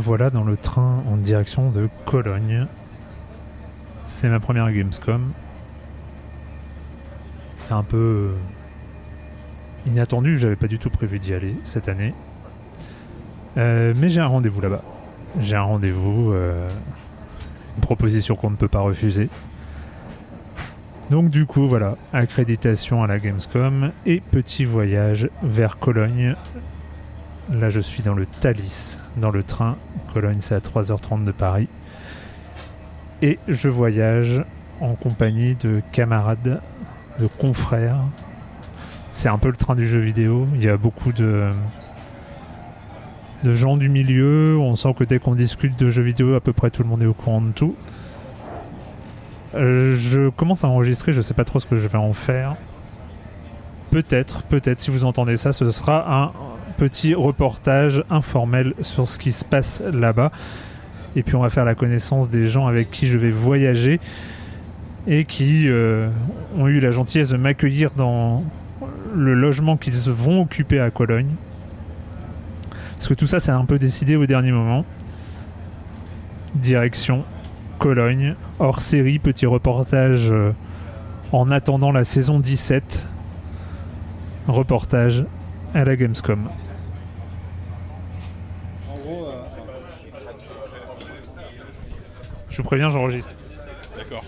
voilà dans le train en direction de Cologne. C'est ma première Gamescom. C'est un peu euh, inattendu, j'avais pas du tout prévu d'y aller cette année. Euh, mais j'ai un rendez-vous là-bas. J'ai un rendez-vous, euh, une proposition qu'on ne peut pas refuser. Donc du coup, voilà, accréditation à la Gamescom et petit voyage vers Cologne. Là, je suis dans le Thalys, dans le train. Cologne, c'est à 3h30 de Paris. Et je voyage en compagnie de camarades, de confrères. C'est un peu le train du jeu vidéo. Il y a beaucoup de, de gens du milieu. On sent que dès qu'on discute de jeux vidéo, à peu près tout le monde est au courant de tout. Euh, je commence à enregistrer, je sais pas trop ce que je vais en faire. Peut-être, peut-être, si vous entendez ça, ce sera un petit reportage informel sur ce qui se passe là-bas. Et puis on va faire la connaissance des gens avec qui je vais voyager et qui euh, ont eu la gentillesse de m'accueillir dans le logement qu'ils vont occuper à Cologne. Parce que tout ça, c'est un peu décidé au dernier moment. Direction Cologne, hors série, petit reportage euh, en attendant la saison 17. Reportage à la Gamescom. Je vous préviens, j'enregistre. D'accord.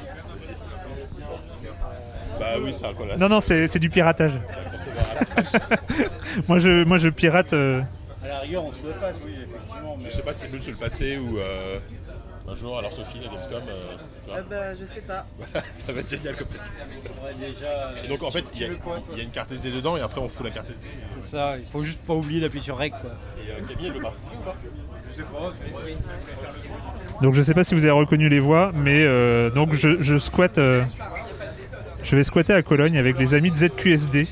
Bah oui, c'est un collage. Non, non, c'est c'est du piratage. moi, je, moi, je pirate. euh, À la rigueur, on se le passe, oui, effectivement. Mais... Je sais pas si c'est mieux de se le passer ou euh, un jour. Alors Sophie, la Gamescom, euh, tu vois, Ah bah, je sais pas. ça va être génial comme truc. Ouais, déjà, Et donc en fait, il y, a- il y une carte SD dedans et après on fout la carte SD. c'est ça, il faut juste pas oublier d'appuyer sur REC, quoi. Et euh, Camille, elle veut participer ou pas, Donc, je sais pas si vous avez reconnu les voix, mais euh, donc je, je squatte. euh, je vais squatter à Cologne avec les amis de ZQSD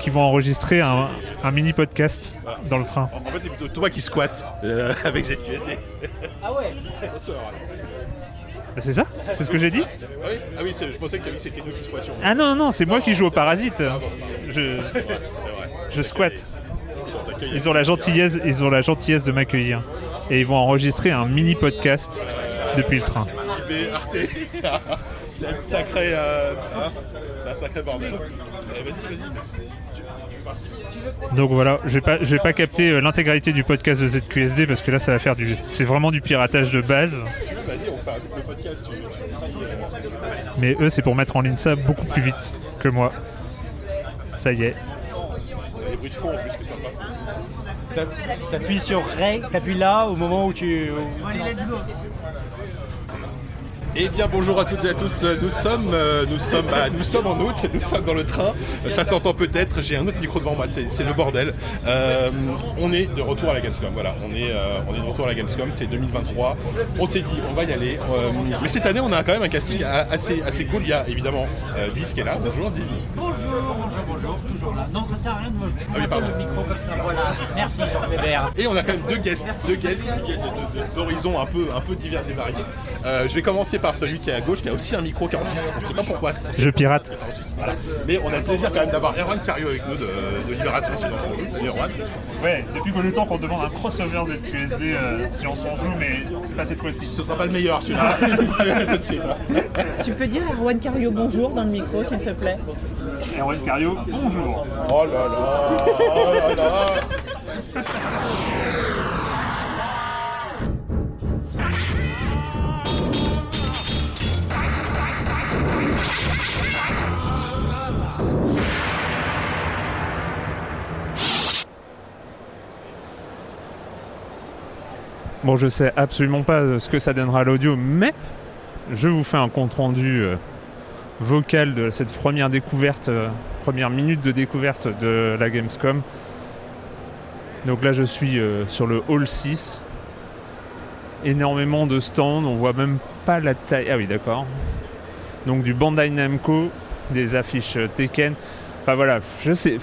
qui vont enregistrer un, un mini podcast dans le train. En fait, c'est plutôt toi qui squatte euh, avec ZQSD. Ah ouais Bah, c'est ça? C'est ce que j'ai dit? Ah oui, ah oui je pensais que tu dit que c'était nous qui squattions. Ah non, non, c'est moi qui joue au parasite. Je, C'est vrai. je squatte. Ils ont la gentillesse, ils ont la gentillesse de m'accueillir. Et ils vont enregistrer un mini podcast depuis le train. C'est un- sacré, euh, hein, c'est un sacré bordel. Eh, vas-y, vas-y. Donc voilà, je vais pas, je vais pas capter euh, l'intégralité du podcast de ZQSD parce que là ça va faire du, c'est vraiment du piratage de base. Vas-y, on fait un double podcast. Tu, tu, tu- Mais eux c'est pour mettre en ligne ça beaucoup plus vite que moi. Ça y est. il y a des bruits de fond en plus que ça passe. T'app- T'appuies sur REC, t'appuies là au moment où tu. Eh bien bonjour à toutes et à tous, nous sommes, euh, nous sommes, bah, nous sommes en août, nous sommes dans le train, ça s'entend peut-être, j'ai un autre micro devant moi, c'est le bordel. Euh, on est de retour à la Gamescom, voilà, on est, euh, on est de retour à la Gamescom, c'est 2023, on s'est dit on va y aller, euh, mais cette année on a quand même un casting assez, assez cool, il y a évidemment Diz qui est là, bonjour Diz. Bonjour, bonjour, bonjour, toujours là. Non, ça sert à rien de me Ah oui, pardon. le micro comme ça. Voilà. Merci Jean Weber. Et on a quand même deux guests, deux guests d'horizons un peu, un peu divers et variés. Je vais commencer par celui qui est à gauche, qui a aussi un micro qui enregistre. On ne sait pas pourquoi. Je pirate. Voilà. Mais on a le plaisir quand même d'avoir Erwan Cario avec nous de, de Libération Silence on Joue. Salut Erwan. Ouais, depuis que le temps qu'on demande un crossover ZQSD si on s'en joue, mais c'est pas cette fois-ci. Ce sera pas le meilleur celui-là. Tout de suite. Tu peux dire Erwan Cario bonjour dans le micro, s'il te plaît Erwan Cario, bonjour. Oh là là, oh là là. Bon, je sais absolument pas euh, ce que ça donnera à l'audio, mais je vous fais un compte rendu euh, vocal de cette première découverte, euh, première minute de découverte de la Gamescom. Donc là, je suis sur le hall 6. Énormément de stands, on voit même pas la taille. Ah oui, d'accord. Donc du Bandai Namco, des affiches Tekken. Enfin voilà, je sais.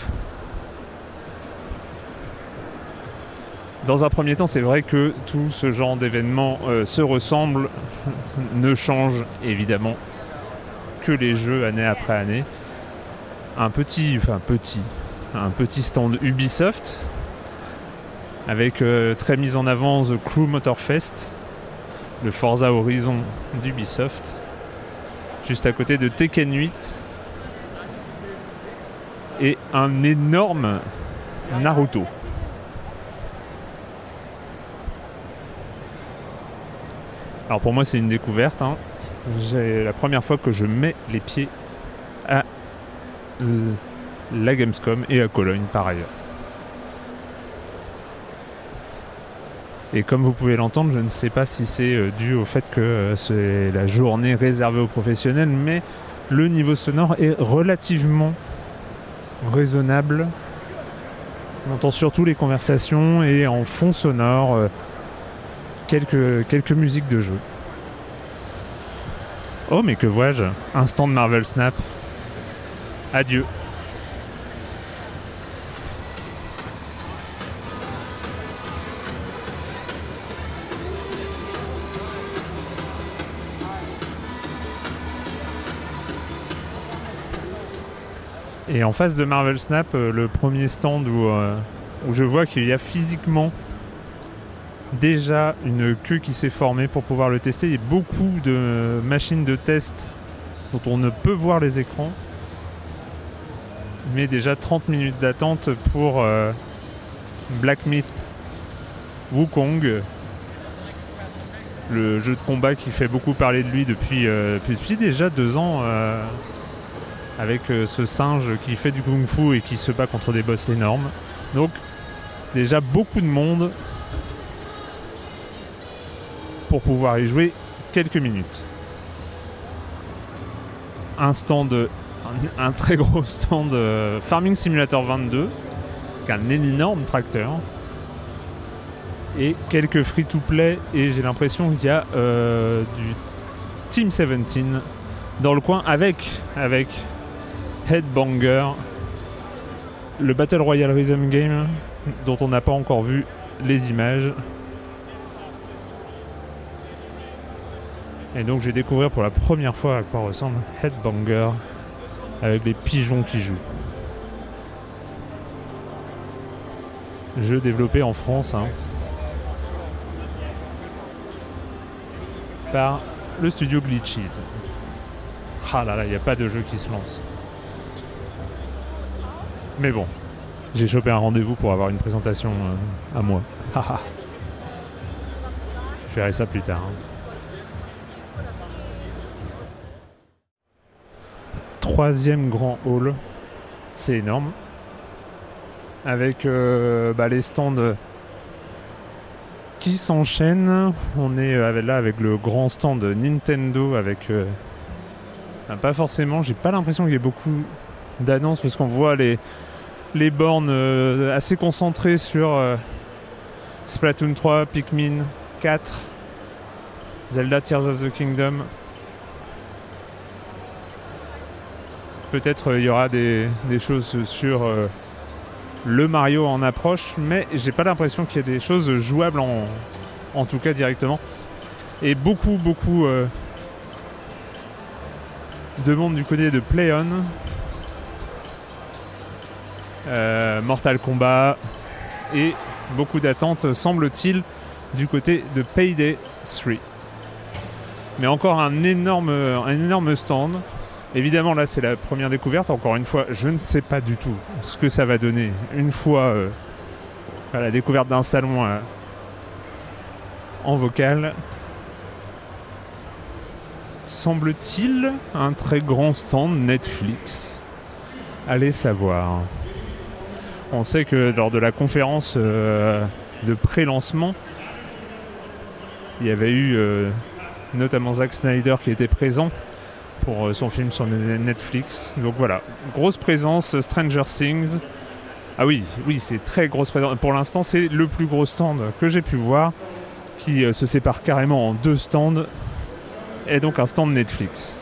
Dans un premier temps, c'est vrai que tout ce genre d'événements euh, se ressemble, ne change évidemment que les jeux année après année. Un petit stand Ubisoft avec euh, très mise en avant The Crew Motorfest, le Forza Horizon d'Ubisoft, juste à côté de Tekken 8 et un énorme Naruto. Alors pour moi c'est une découverte. hein. La première fois que je mets les pieds à la Gamescom et à Cologne par ailleurs. Et comme vous pouvez l'entendre, je ne sais pas si c'est euh, dû au fait que euh, c'est la journée réservée aux professionnels, mais le niveau sonore est relativement raisonnable. On entend surtout les conversations et en fond sonore euh, quelques, quelques musiques de jeu. Oh mais que vois-je? Un stand Marvel Snap. Adieu. Et en face de Marvel Snap, euh, le premier stand où, euh, où je vois qu'il y a physiquement déjà une queue qui s'est formée pour pouvoir le tester. Il y a beaucoup de machines de test dont on ne peut voir les écrans. Mais déjà 30 minutes d'attente pour euh, Black Myth Wukong, le jeu de combat qui fait beaucoup parler de lui depuis, euh, déjà deux ans. euh, avec ce singe qui fait du kung fu et qui se bat contre des boss énormes. Donc déjà beaucoup de monde pour pouvoir y jouer quelques minutes. Un stand, un, un très gros stand euh, Farming Simulator 22, qui un énorme tracteur. Et quelques free-to-play, et j'ai l'impression qu'il y a euh, du Team 17 dans le coin avec, avec Headbanger, le Battle Royale Rhythm Game dont on n'a pas encore vu les images. Et donc je vais découvrir pour la première fois à quoi ressemble Headbanger avec les pigeons qui jouent. Jeu développé en France hein, par le studio Glitches. Ah là là, il n'y a pas de jeu qui se lance. Mais bon, j'ai chopé un rendez-vous pour avoir une présentation euh, à moi. Je ferai ça plus tard. hein. Troisième grand hall, c'est énorme. Avec euh, bah, les stands qui s'enchaînent. On est euh, là avec le grand stand Nintendo avec euh, enfin, pas forcément, j'ai pas l'impression qu'il y ait beaucoup d'annonces parce qu'on voit les, les bornes euh, assez concentrées sur Splatoon 3, Pikmin 4, Zelda Tears of the Kingdom. Peut-être euh, il y aura des, choses sur euh, le Mario en approche, mais j'ai pas l'impression qu'il y ait des choses jouables en, tout cas directement. Et beaucoup, beaucoup euh, de monde du côté de PlayOn. Euh, Mortal Kombat et beaucoup d'attentes, semble-t-il, du côté de Payday 3. Mais encore un énorme stand. Évidemment, là, c'est la première découverte. Encore une fois, je ne sais pas du tout ce que ça va donner une fois euh, à la découverte d'un salon euh, en vocal. Semble-t-il un très grand stand Netflix. Allez savoir. On sait que lors de la conférence euh, de pré-lancement, il y avait eu notamment Zack Snyder qui était présent pour euh, son film sur Netflix. Donc voilà, grosse présence, Stranger Things. Ah oui, oui, c'est très grosse présence. Pour l'instant, c'est le plus gros stand que j'ai pu voir, qui euh, se sépare carrément en deux stands, et donc un stand Netflix.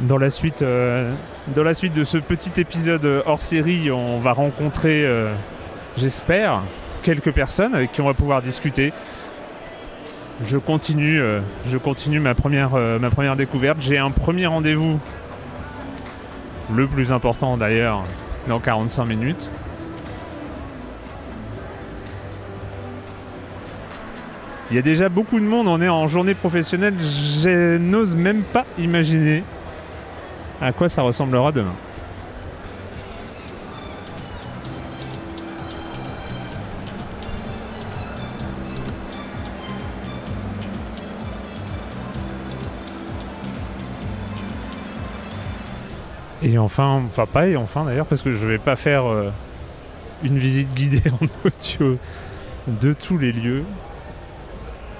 Dans la suite, euh, dans la suite de ce petit épisode euh, hors série, on va rencontrer, euh, j'espère, quelques personnes avec qui on va pouvoir discuter. je continue, euh, je continue ma première, ma première découverte. J'ai un premier rendez-vous, le plus important d'ailleurs, dans 45 minutes. Il y a déjà beaucoup de monde, on est en journée professionnelle, je n'ose même pas imaginer à quoi ça ressemblera demain. Et enfin, enfin pas et enfin d'ailleurs, parce que je vais pas faire euh, une visite guidée en audio de tous les lieux.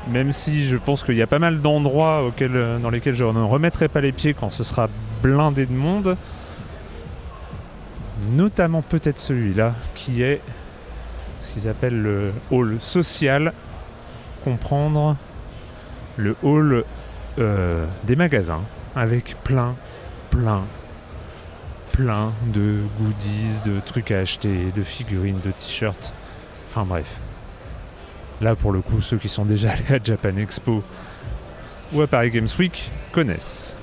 Même si je pense qu'il y a pas mal d'endroits euh, dans lesquels je ne remettrai pas les pieds quand ce sera blindé de monde. Notamment peut-être celui-là, qui est ce qu'ils appellent le hall social. Comprendre le hall euh, des magasins, avec plein, plein, plein de goodies, de trucs à acheter, de figurines, de t-shirts. Enfin bref. Là pour le coup, ceux qui sont déjà allés à Japan Expo ou à Paris Games Week connaissent.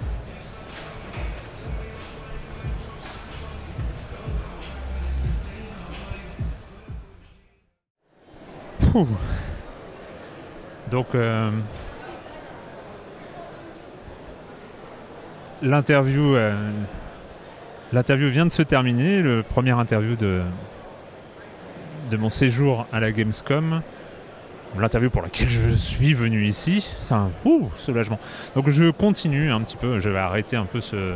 Donc euh, l'interview euh, L'interview vient de se terminer, le premier interview de, de mon séjour à la Gamescom. L'interview pour laquelle je suis venu ici. C'est un ouh, soulagement. Donc je continue un petit peu, je vais arrêter un peu ce,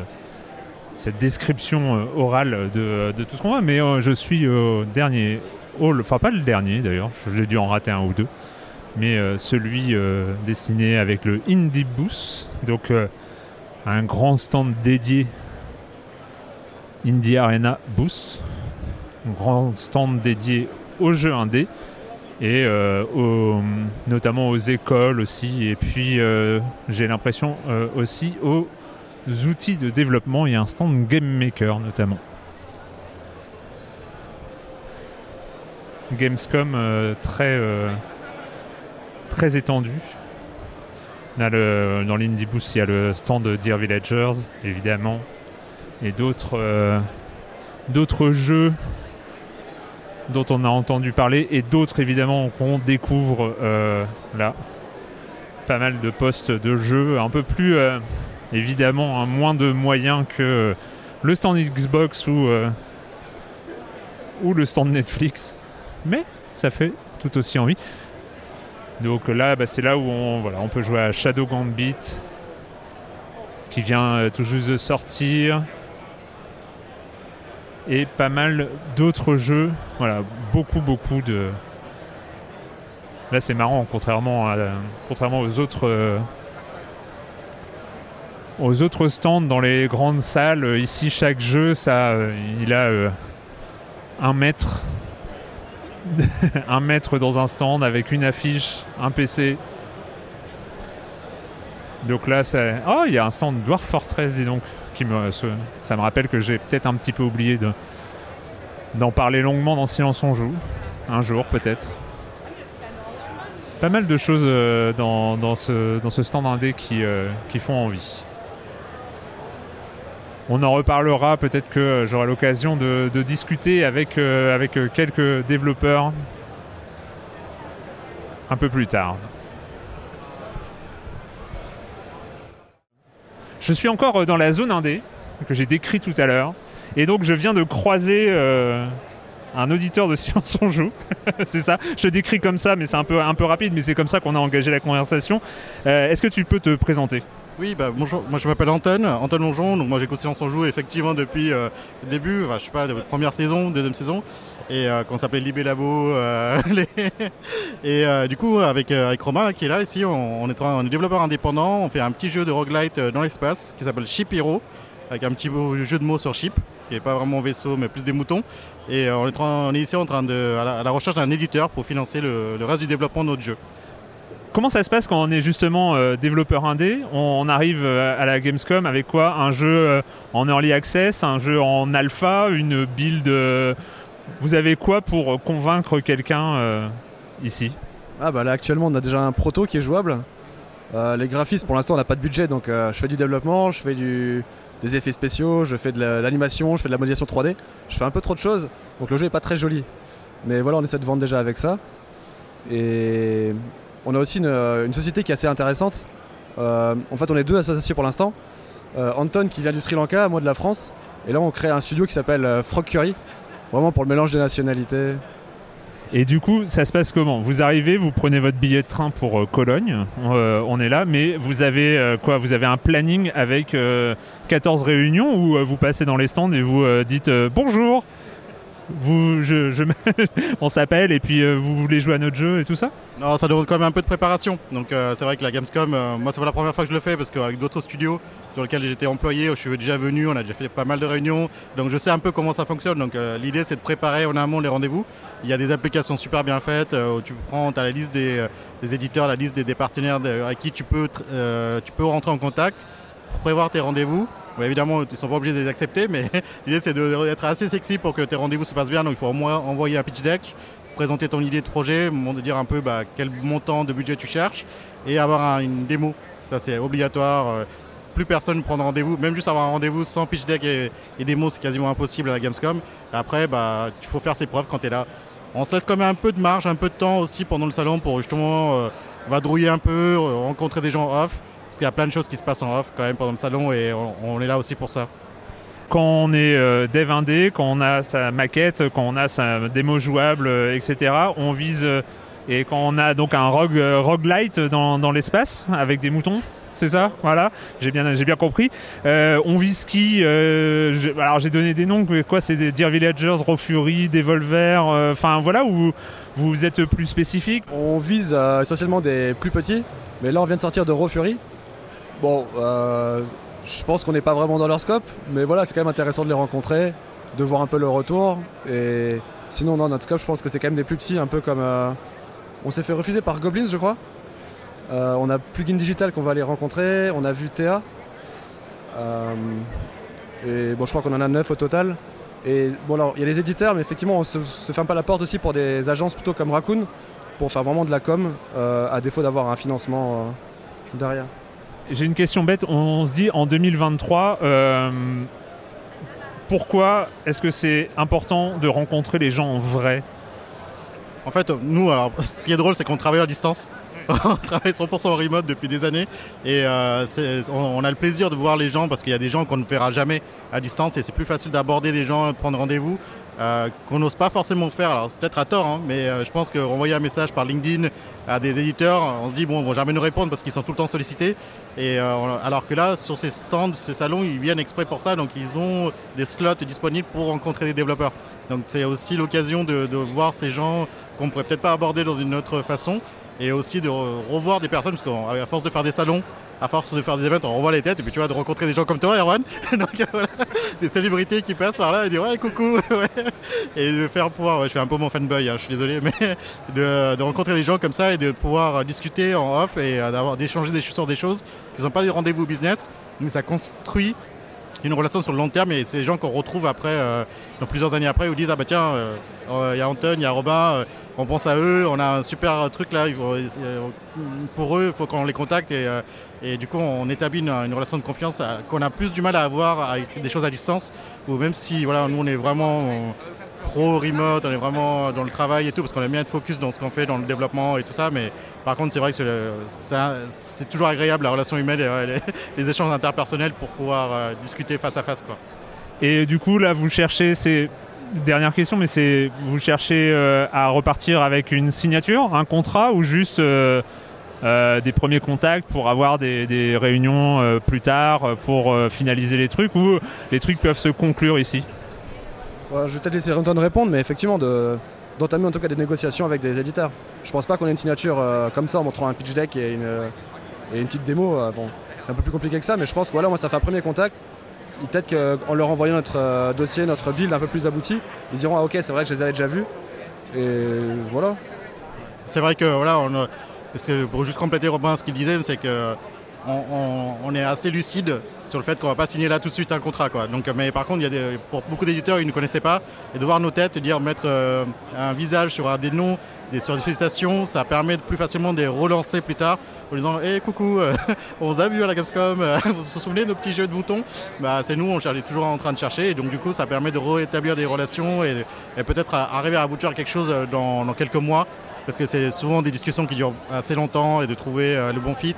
cette description euh, orale de, de tout ce qu'on voit, mais je suis au dernier hall, enfin pas le dernier d'ailleurs, j'ai dû en rater un ou deux, mais euh, celui euh, destiné avec le Indie Booth, donc euh, un grand stand dédié Indie Arena Boost, un grand stand dédié aux jeux indés. Et euh, notamment aux écoles aussi. Et puis j'ai l'impression aussi aux outils de développement. Il y a un stand Game Maker notamment Gamescom euh, très euh, très dans l'Indie Boost il y a le stand de Dear Villagers évidemment et d'autres euh, d'autres jeux dont on a entendu parler et d'autres évidemment qu'on découvre euh, là. Pas mal de postes de jeux, un peu plus évidemment un moins de moyens que le stand Xbox ou, ou le stand Netflix, mais ça fait tout aussi envie. Donc là, bah, c'est là où on, voilà, on peut jouer à Shadow Gambit, qui vient euh, tout juste de sortir et pas mal d'autres jeux. Voilà, beaucoup, beaucoup de. Là, c'est marrant, contrairement, à, contrairement aux autres. euh, aux autres stands dans les grandes salles, ici chaque jeu, ça, euh, il a un mètre, un mètre dans un stand avec une affiche, un PC. Donc là, c'est, oh, il y a un stand Dwarf Fortress, dis donc, qui me, ça me rappelle que j'ai peut-être un petit peu oublié de, d'en parler longuement dans Silence on joue. Un jour peut-être. Pas mal de choses euh, dans, dans ce, dans ce stand indé qui, euh, qui font envie. On en reparlera, peut-être que j'aurai l'occasion de, discuter avec, euh, euh, quelques développeurs un peu plus tard. Je suis encore euh, dans la zone indé que j'ai décrit tout à l'heure. Et donc je viens de croiser un auditeur de Science on joue. c'est ça. Je te décris comme ça, mais c'est un peu, rapide, mais c'est comme ça qu'on a engagé la conversation. Est-ce que tu peux te présenter? Oui, bah, bonjour, moi je m'appelle Anton, Anton Longeon, donc moi j'écoute Silence en Joue effectivement depuis euh, le début, enfin, je sais pas, de première saison, deuxième saison, et euh, quand on s'appelait Libé Labo, euh, et euh, du coup avec, avec Romain qui est là ici, on, est, développeur indépendant, on fait un petit jeu de roguelite dans l'espace qui s'appelle Ship Hero, avec un petit jeu de mots sur ship, qui n'est pas vraiment vaisseau mais plus des moutons, et on, est on est ici en train de, à, la, recherche d'un éditeur pour financer le reste du développement de notre jeu. Comment ça se passe quand on est justement euh, développeur indé? On, on arrive euh, à la Gamescom avec quoi? Un jeu euh, en early access, un jeu en alpha, une build. vous avez quoi pour convaincre quelqu'un ici? Ah bah là actuellement on a déjà un proto qui est jouable. Les graphismes pour l'instant on n'a pas de budget donc je fais du développement, je fais des effets spéciaux, je fais de la- l'animation, je fais de la modélisation 3D. Je fais un peu trop de choses donc le jeu est pas très joli. Mais voilà on essaie de vendre déjà avec ça. Et on a aussi une, une société qui est assez intéressante. Euh, en fait on est deux associés pour l'instant. Euh, Anton qui vient du Sri Lanka, moi de la France. Et là on crée un studio qui s'appelle euh, Frog Curry. Vraiment pour le mélange des nationalités. Et du coup, ça se passe comment? Vous arrivez, vous prenez votre billet de train pour euh, Cologne, euh, on est là, mais vous avez euh, quoi? Vous avez un planning avec euh, 14 réunions où euh, vous passez dans les stands et vous euh, dites euh, bonjour, vous, je, on s'appelle et puis euh, vous voulez jouer à notre jeu et tout ça? Non, ça demande quand même un peu de préparation. Donc euh, c'est vrai que la Gamescom, euh, moi c'est pas la première fois que je le fais parce qu'avec d'autres studios sur lesquels j'étais employé, je suis déjà venu, on a déjà fait pas mal de réunions. Donc je sais un peu comment ça fonctionne. Donc l'idée c'est de préparer en amont les rendez-vous. Il y a des applications super bien faites où tu prends, as la liste des, éditeurs, la liste des, partenaires avec qui tu peux, tu peux rentrer en contact pour prévoir tes rendez-vous. Évidemment, ils sont pas obligés de les accepter, mais l'idée c'est d'être assez sexy pour que tes rendez-vous se passent bien. Donc il faut au moins envoyer un pitch deck, présenter ton idée de projet, dire un peu bah, quel montant de budget tu cherches et avoir un- une démo. Ça c'est obligatoire. euh, Plus personne ne prend de rendez-vous, même juste avoir un rendez-vous sans pitch deck et, démo, c'est quasiment impossible à la Gamescom. Après, bah, il faut faire ses preuves quand tu es là. On se laisse quand même un peu de marge, un peu de temps aussi pendant le salon pour justement euh, vadrouiller un peu, euh, rencontrer des gens off. Qu'il y a plein de choses qui se passent en off quand même pendant le salon et on, on est là aussi pour ça. Quand on est euh, dev indé, quand on a sa maquette, quand on a sa démo jouable, euh, etc., on vise. euh, et quand on a donc un rogue, euh, roguelite dans, dans l'espace avec des moutons, c'est ça? Voilà, j'ai bien, j'ai bien compris. Euh, on vise qui euh, Alors j'ai donné des noms, mais quoi C'est des Dear Villagers, Raw Fury, Devolver, euh, enfin voilà, où vous êtes plus spécifique? On vise euh, essentiellement des plus petits, mais là on vient de sortir de Raw Fury. Bon, euh, je pense qu'on n'est pas vraiment dans leur scope, mais voilà, c'est quand même intéressant de les rencontrer, de voir un peu leur retour. Et sinon, dans notre scope, je pense que c'est quand même des plus petits, un peu comme. euh, on s'est fait refuser par Goblins, je crois. Euh, on a Plugin Digital qu'on va aller rencontrer, on a vu Théa. Et bon, je crois qu'on en a 9 au total. Et bon, alors, il y a les éditeurs, mais effectivement, on se, se ferme pas la porte aussi pour des agences plutôt comme Raccoon, pour faire vraiment de la com, à défaut d'avoir un financement derrière. J'ai une question bête. On se dit en 2023, euh, pourquoi est-ce que c'est important de rencontrer les gens en vrai? En fait, nous, alors, ce qui est drôle, c'est qu'on travaille à distance. on travaille 100% en remote depuis des années et euh, on, on a le plaisir de voir les gens parce qu'il y a des gens qu'on ne verra jamais à distance et c'est plus facile d'aborder des gens, prendre rendez-vous euh, qu'on n'ose pas forcément faire. Alors c'est peut-être à tort, hein, mais euh, je pense que un message par LinkedIn à des éditeurs, on se dit bon, ils vont jamais nous répondre parce qu'ils sont tout le temps sollicités. Et euh, alors que là, sur ces stands, ces salons, ils viennent exprès pour ça, donc ils ont des slots disponibles pour rencontrer des développeurs. Donc c'est aussi l'occasion de, de voir ces gens qu'on pourrait peut-être pas aborder dans une autre façon et aussi de re- revoir des personnes parce qu'à force de faire des salons à force de faire des events on revoit les têtes et puis tu vois de rencontrer des gens comme toi Erwan. Donc voilà. Des célébrités qui passent par là et dire ouais coucou. Et de faire pouvoir je fais un peu mon fanboy hein, je suis désolé mais de, rencontrer des gens comme ça et de pouvoir discuter en off et euh, d'échanger des, sur des choses qui ne sont pas des rendez-vous business mais ça construit une relation sur le long terme. Et c'est des gens qu'on retrouve après, euh, dans plusieurs années après, où ils disent Ah bah tiens, euh, il y a Anton, il y a Robin, on pense à eux, on a un super truc là, pour eux, il faut qu'on les contacte et, et du coup on établit une, relation de confiance euh, qu'on a plus du mal à avoir avec des choses à distance, ou même si voilà, nous on est vraiment euh, pro remote, on est vraiment dans le travail et tout, parce qu'on aime bien être focus dans ce qu'on fait, dans le développement et tout ça, mais par contre c'est vrai que c'est toujours agréable la relation humaine et ouais, les, échanges interpersonnels pour pouvoir euh, discuter face à face. Quoi. Et du coup, là, vous cherchez, c'est dernière question, mais c'est vous cherchez euh, à repartir avec une signature, un contrat ou juste euh, euh, des premiers contacts pour avoir des, des réunions euh, plus tard euh, pour euh, finaliser les trucs ou les trucs peuvent se conclure ici je vais peut-être laisser Anton répondre, mais effectivement, de- d'entamer en tout cas des négociations avec des éditeurs. Je pense pas qu'on ait une signature euh, comme ça en montrant un pitch deck et une, et une petite démo. euh, bon, c'est un peu plus compliqué que ça, mais je pense que voilà, moi ça fait un premier contact. Peut-être qu'en leur envoyant notre euh, dossier, notre build un peu plus abouti, ils diront Ah ok, c'est vrai que je les avais déjà vus. Et voilà. C'est vrai que voilà, on, a- parce que pour juste compléter Robin ce qu'il disait, c'est que on, on- on est assez lucide sur le fait qu'on va pas signer là tout de suite un contrat. Quoi. Donc, mais par contre, y a pour beaucoup d'éditeurs, ils ne connaissaient pas. Et de voir nos têtes, dire mettre euh, un visage sur des noms, des, sur des félicitations, ça permet de plus facilement de les relancer plus tard en disant Hé coucou, euh, on vous a vu à la Gamescom, euh, vous vous souvenez de nos petits jeux de boutons? Bah, C'est nous, on est toujours en train de chercher. Et donc, du coup, ça permet de rétablir des relations et, peut-être arriver à aboutir à quelque chose dans quelques mois. Parce que c'est souvent des discussions qui durent assez longtemps et de trouver euh, le bon fit.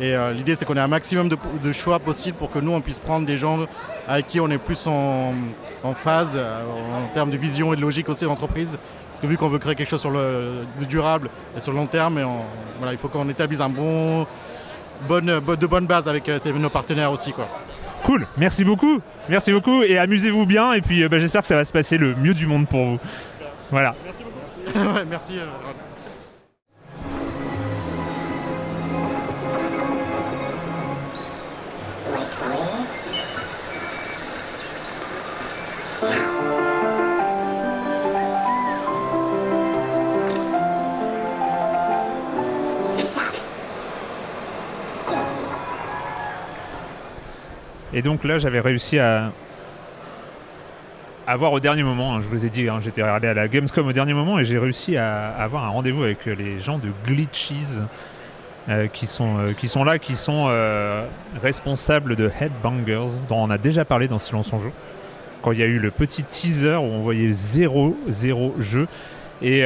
Et euh, l'idée, c'est qu'on ait un maximum de, de choix possible pour que nous, on puisse prendre des gens avec qui on est plus en, en phase euh, en termes de vision et de logique aussi d'entreprise. Parce que vu qu'on veut créer quelque chose sur le de durable et sur le long terme, et on- voilà, il faut qu'on établisse un bon, bonne, de bonnes bases avec euh, nos partenaires aussi. Quoi. Cool, merci beaucoup. Merci beaucoup et amusez-vous bien. Et puis euh, bah, j'espère que ça va se passer le mieux du monde pour vous. Voilà. Ouais, merci. euh, Et donc là, j'avais réussi à avoir au dernier moment, hein, je vous ai dit, hein, j'étais allé à la Gamescom au dernier moment et j'ai réussi à avoir un rendez-vous avec euh, les gens de Glitches euh, qui, sont, euh, qui sont là, qui sont responsables de Headbangers, dont on a déjà parlé dans Silence on joue, quand il y a eu le petit teaser où on voyait zéro, zéro jeu. Et,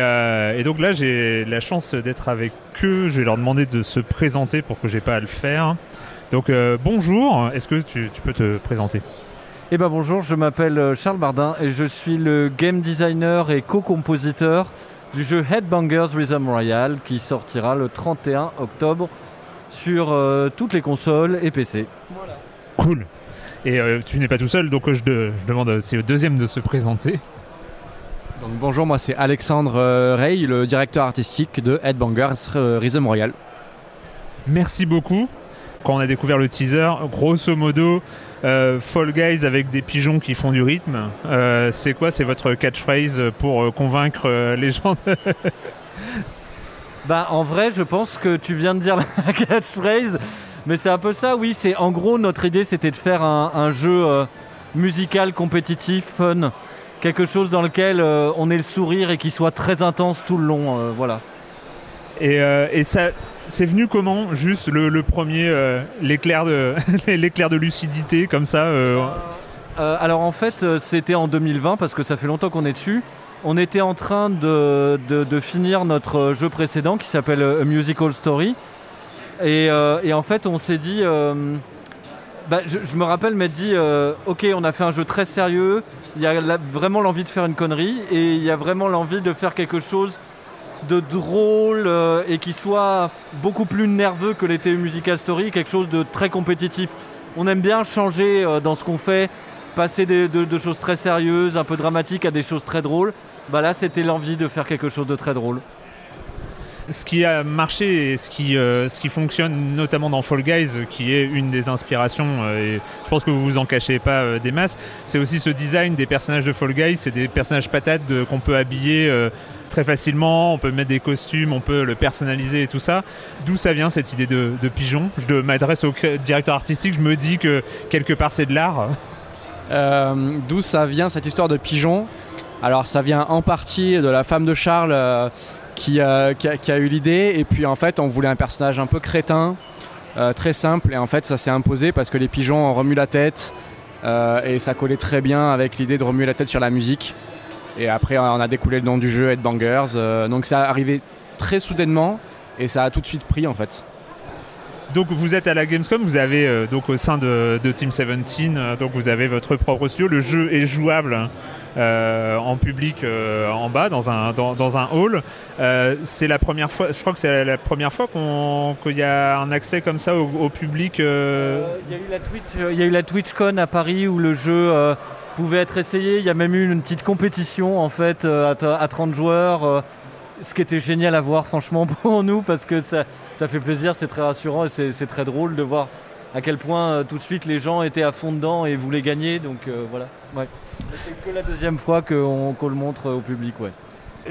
donc là, j'ai la chance d'être avec eux. Je vais leur demander de se présenter pour que j'ai pas à le faire. Donc bonjour, est-ce que tu peux te présenter? Eh ben bonjour, je m'appelle euh, Charles Bardin et je suis le game designer et co-compositeur du jeu Headbangers Rhythm Royale qui sortira le 31 octobre sur euh, toutes les consoles et PC. Cool. Et euh, tu n'es pas tout seul, donc euh, je, de- je demande aussi au deuxième de se présenter. Donc, bonjour, moi c'est Alexandre euh, Rey, le directeur artistique de Headbangers euh, Rhythm Royal. Merci beaucoup. Quand on a découvert le teaser, grosso modo, euh, Fall Guys avec des pigeons qui font du rythme, euh, c'est quoi C'est votre catchphrase pour euh, convaincre les gens de- Bah en vrai je pense que tu viens de dire la catchphrase mais c'est un peu ça oui c'est en gros notre idée c'était de faire un, un jeu euh, musical compétitif fun quelque chose dans lequel on ait le sourire et qui soit très intense tout le long voilà. Et, euh, et ça, c'est venu comment Juste le, premier, euh, l'éclair de, lucidité comme ça. euh, Euh, alors en fait, c'était en 2020 parce que ça fait longtemps qu'on est dessus. On était en train de, finir notre jeu précédent qui s'appelle A Musical Story. Et, en fait, on s'est dit. bah, je, me rappelle m'être dit Ok, on a fait un jeu très sérieux. Il y a vraiment l'envie de faire une connerie et il y a vraiment l'envie de faire quelque chose de drôle euh, et qui soit beaucoup plus nerveux que A Musical Story, quelque chose de très compétitif. On aime bien changer euh, dans ce qu'on fait, passer de choses très sérieuses, un peu dramatiques à des choses très drôles. Bah là, c'était l'envie de faire quelque chose de très drôle. Ce qui a marché et ce qui, euh, ce qui fonctionne notamment dans Fall Guys, qui est une des inspirations, euh, et je pense que vous vous en cachez pas euh, des masses, c'est aussi ce design des personnages de Fall Guys, c'est des personnages patates qu'on peut habiller très facilement, on peut mettre des costumes, on peut le personnaliser et tout ça. D'où ça vient cette idée de, de pigeon? Je m'adresse au directeur artistique, je me dis que quelque part c'est de l'art. D'où ça vient cette histoire de pigeon? Alors ça vient en partie de la femme de Charles qui, a, eu l'idée et puis en fait on voulait un personnage un peu crétin, euh, très simple et en fait ça s'est imposé parce que les pigeons remuent la tête euh, et ça collait très bien avec l'idée de remuer la tête sur la musique. Et après on a découlé le nom du jeu Headbangers, euh, donc ça arrivé très soudainement et ça a tout de suite pris en fait. Donc vous êtes à la Gamescom, vous avez donc au sein de, Team 17, euh, donc vous avez votre propre studio. Le jeu est jouable hein, euh, en public euh, en bas dans un dans, un hall. Euh, c'est la première fois, je crois que c'est la première fois qu'il y a un accès comme ça au, public. Il y, a eu la y a eu la TwitchCon à Paris où le jeu pouvait être essayé. Il y a même eu une petite compétition en fait à, à 30 joueurs. ce qui était génial à voir franchement pour nous parce que ça, ça fait plaisir, c'est très rassurant et c'est très drôle de voir à quel point euh, tout de suite les gens étaient à fond dedans et voulaient gagner. Donc euh, voilà. Ouais. C'est que la deuxième fois qu'on le montre euh, au public. Ouais.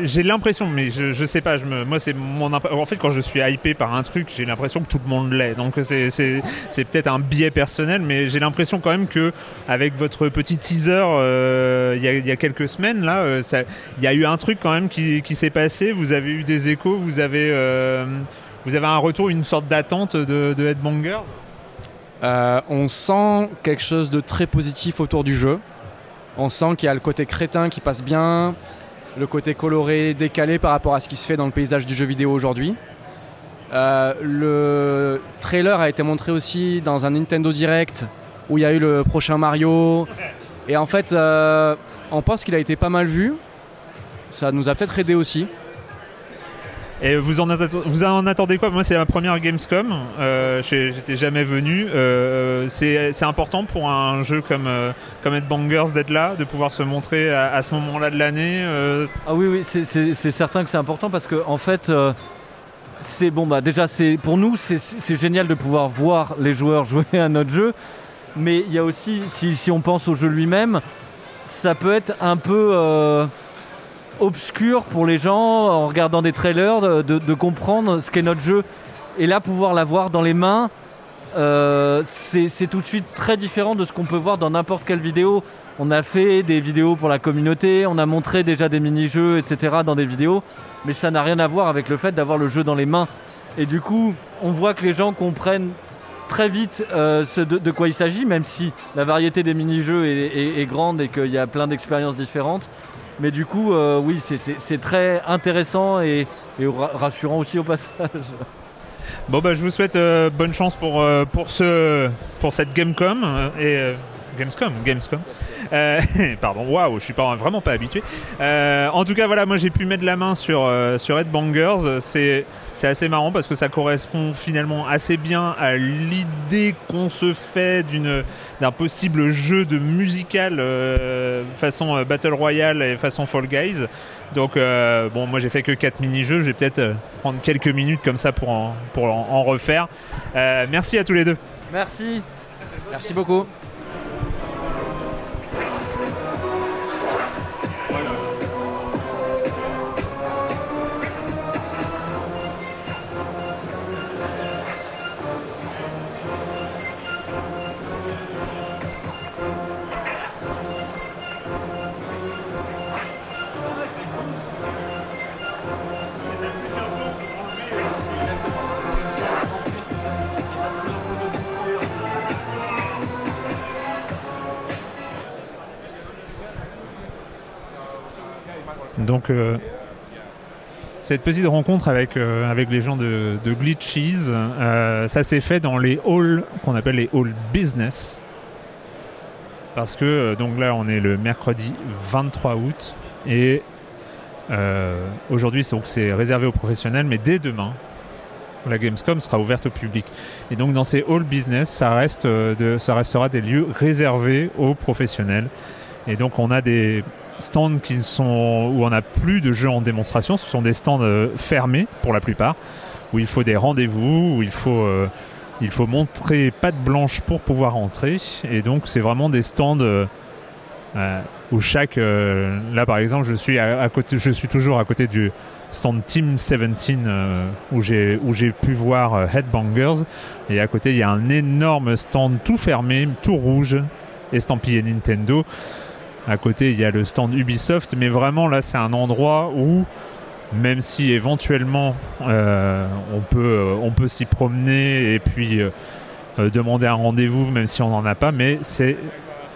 j'ai l'impression, mais je, je sais pas, je me, moi c'est mon en fait quand je suis hypé par un truc, j'ai l'impression que tout le monde l'est. Donc c'est, peut-être un biais personnel, mais j'ai l'impression quand même que avec votre petit teaser il y, a, y a quelques semaines là, il y a eu un truc quand même qui, qui s'est passé. Vous avez eu des échos, vous avez, vous avez un retour, une sorte d'attente de, de Headbanger? Euh, on sent quelque chose de très positif autour du jeu. On sent qu'il y a le côté crétin qui passe bien, le côté coloré, décalé par rapport à ce qui se fait dans le paysage du jeu vidéo aujourd'hui. Euh, le trailer a été montré aussi dans un Nintendo Direct où il y a eu le prochain Mario. Et en fait, euh, on pense qu'il a été pas mal vu. Ça nous a peut-être aidé aussi. Et vous en, en attendez quoi? Moi, c'est ma première Gamescom. Euh, J'étais jamais venu. Euh, c'est c'est important pour un jeu comme, euh, comme Headbangers d'être là, de pouvoir se montrer à, ce moment-là de l'année. euh, Ah oui, oui, c'est- certain que c'est important parce que en fait, euh, c'est bon. Bah déjà, c'est pour nous, c'est génial de pouvoir voir les joueurs jouer à notre jeu. Mais il y a aussi, si, on pense au jeu lui-même, ça peut être un peu euh, obscur pour les gens en regardant des trailers de, comprendre ce qu'est notre jeu. Et là, pouvoir l'avoir dans les mains, euh, c'est tout de suite très différent de ce qu'on peut voir dans n'importe quelle vidéo. On a fait des vidéos pour la communauté, on a montré déjà des mini-jeux, etc. dans des vidéos, mais ça n'a rien à voir avec le fait d'avoir le jeu dans les mains. Et du coup, on voit que les gens comprennent très vite euh, de, quoi il s'agit, même si la variété des mini-jeux est grande et qu'il y a plein d'expériences différentes. Mais du coup, euh, oui, c'est- très intéressant et, et ra- rassurant aussi au passage. Bon, bah, je vous souhaite euh, bonne chance pour, euh, pour, ce, pour cette Gamecom. et, Gamescom, Gamescom. Euh, pardon, waouh, je suis pas, vraiment pas habitué. Euh, en tout cas, voilà, moi j'ai pu mettre la main sur, euh, sur Headbangers. C'est, c'est assez marrant parce que ça correspond finalement assez bien à l'idée qu'on se fait d'une, d'un possible jeu de musical euh, façon euh, Battle Royale et façon Fall Guys. Donc, euh, bon, moi j'ai fait que 4 mini-jeux. Je vais peut-être euh, prendre quelques minutes comme ça pour en, pour en, en refaire. Euh, merci à tous les deux. Merci. Merci beaucoup. Cette petite rencontre avec, euh, avec les gens de, de Glitchies, euh, ça s'est fait dans les halls qu'on appelle les halls business. Parce que, euh, donc là, on est le mercredi 23 août et aujourd'hui, c'est- réservé aux professionnels, mais dès demain, la Gamescom sera ouverte au public. Et donc, dans ces halls business, ça, ça restera des lieux réservés aux professionnels. Et donc, on a des stands qui sont où on n'a plus de jeux en démonstration. Ce sont des stands euh, fermés pour la plupart, où il faut des rendez-vous, où il faut, euh, il faut montrer patte blanche pour pouvoir entrer. Et donc c'est vraiment des stands euh, où chaque, là par exemple, je suis à, côté, je suis toujours à côté du stand Team 17 euh, où j'ai où j'ai pu voir Headbangers. Et à côté il y a un énorme stand tout fermé, tout rouge, estampillé Nintendo. À côté, il y a le stand Ubisoft, mais vraiment là, c'est un endroit où, même si éventuellement euh, on peut, euh, on peut s'y promener et puis euh, demander un rendez-vous, même si on n'en a pas, mais c'est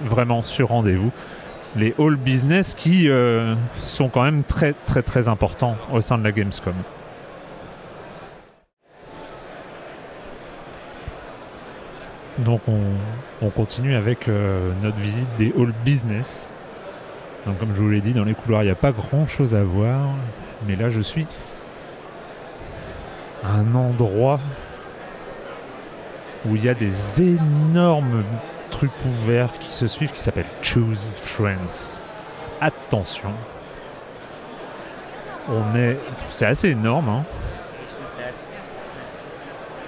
vraiment sur rendez-vous. Les hall business qui sont quand même très très très importants au sein de la Gamescom. Donc on, on continue avec notre visite des halls business. Donc comme je vous l'ai dit, dans les couloirs, il n'y a pas grand chose à voir. Mais là, je suis à un endroit où il y a des énormes trucs ouverts qui se suivent qui s'appellent Choose Friends. Attention. On est. C'est assez énorme, hein.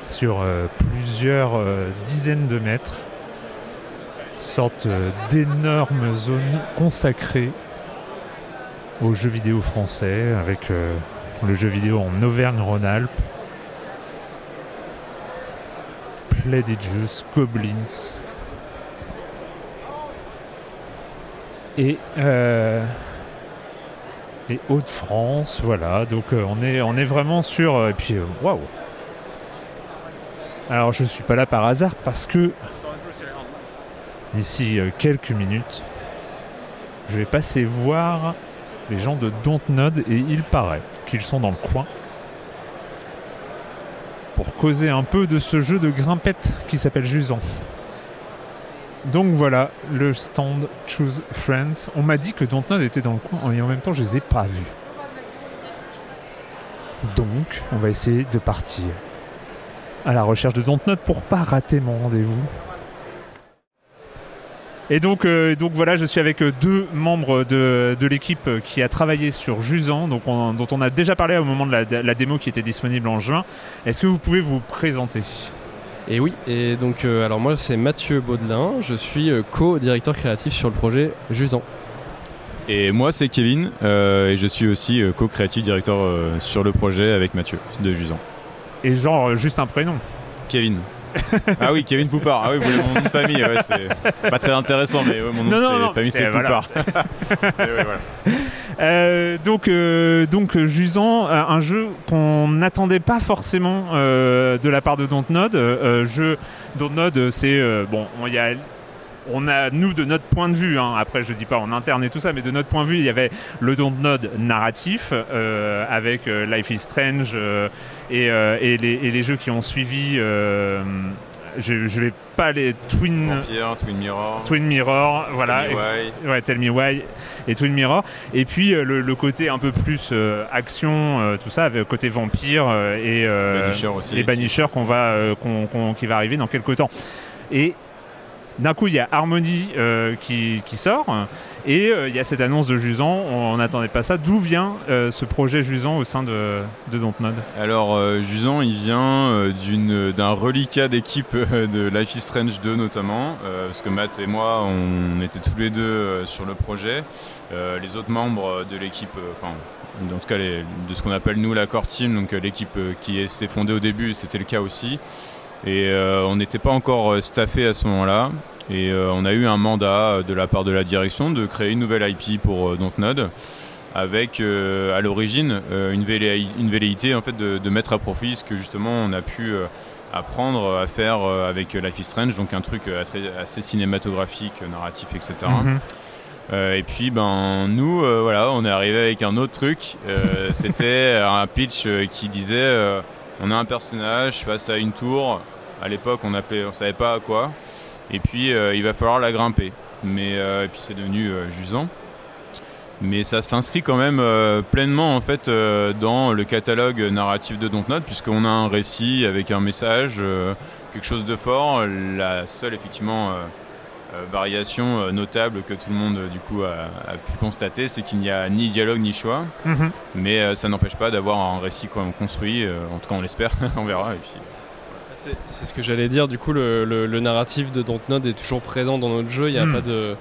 Sur euh, plusieurs euh, dizaines de mètres. Sorte euh, d'énormes zones consacrées aux jeux vidéo français avec euh, le jeu vidéo en Auvergne-Rhône-Alpes. Pledges, Goblins. Et euh, les Hauts-de-France, voilà. Donc euh, on, est, on est vraiment sur. et puis, waouh! Alors je suis pas là par hasard parce que d'ici euh, quelques minutes, je vais passer voir les gens de Dontnod et il paraît qu'ils sont dans le coin pour causer un peu de ce jeu de grimpette qui s'appelle Jusan. Donc voilà, le stand Choose Friends. On m'a dit que Dontnod était dans le coin et en même temps je les ai pas vus. Donc on va essayer de partir à la recherche de Dontnod pour pas rater mon rendez-vous. Et donc, euh, donc voilà, je suis avec euh, deux membres de, de l'équipe qui a travaillé sur Jusan, donc on- dont on a déjà parlé au moment de la, de la démo qui était disponible en juin. Est-ce que vous pouvez vous présenter? Et oui, et donc euh, alors moi c'est Mathieu Baudelin, je suis euh, co-directeur créatif sur le projet Jusan. Et moi, c'est Kevin, euh, et je suis aussi co-créatif directeur euh, sur le projet avec Mathieu de Jusan. Et genre juste un prénom? Kevin. ah oui, Kevin Poupard. Ah oui, vous voulez mon nom de famille, ouais, c'est pas très intéressant, mais ouais, mon nom de famille c'est- voilà, Poupard. Et ouais, voilà. Euh, donc, euh, donc euh, Jusan, euh, un jeu qu'on n'attendait pas forcément de la part de Dontnod. Jeu Dontnod, c'est bon, on y a. On a, nous, de notre point de vue, hein, après je dis pas en interne et tout ça, mais de notre point de vue, il y avait le Dontnod narratif euh, avec euh, Life is Strange euh, et, euh, et les, et les jeux qui ont suivi. euh, je, je vais pas les Twin. Vampire, Twin Mirror. Twin Mirror, voilà. Tell Me Why. Ouais, Tell Me Why et Twin Mirror. Et puis euh, le, le côté un peu plus euh, action, euh, tout ça, avec le côté vampire et euh, Banisher aussi, les Banishers qu'on va, qu'on- qu'on- qui va arriver dans quelques temps. Et d'un coup, il y a Harmony qui, qui sort. Et euh, il y a cette annonce de Jusan, on n'attendait pas ça. D'où vient euh, ce projet Jusan au sein de, de Dontnod Alors, euh, Jusan, il vient d'un reliquat d'équipe de Life is Strange 2 notamment, parce que Matt et moi, on était tous les deux sur le projet. Les autres membres de l'équipe, enfin, en tout cas de ce qu'on appelle nous la core team, donc l'équipe qui est- s'est fondée au début, c'était le cas aussi. Et on n'était pas encore staffé à ce moment-là. Et euh, on a eu un mandat euh, de la part de la direction de créer une nouvelle IP pour euh, Dontnod avec euh, à l'origine euh, une, velléi- une velléité en fait de, de mettre à profit ce que justement on a pu euh, apprendre à faire avec Life is Strange, donc un truc assez cinématographique, narratif, etc. Mhm. Et puis ben nous voilà on est arrivé avec un autre truc c'était un pitch qui disait on a un personnage face à une tour à l'époque on appelait on savait pas à quoi et puis euh, il va falloir la grimper mais euh, et puis c'est devenu euh, jusant mais ça s'inscrit quand même pleinement en fait dans le catalogue narratif de Dontnod puisqu'on a un récit avec un message quelque chose de fort la seule effectivement variation notable que tout le monde du coup a, a pu constater, c'est qu'il n'y a ni dialogue ni choix, Mhm. mais ça n'empêche pas d'avoir un récit quand même construit, en tout cas on l'espère, on verra. Et puis, C'est ce que j'allais dire, du coup le, le- le narratif de Dontnod est toujours présent dans notre jeu, il y a Mm. pas de...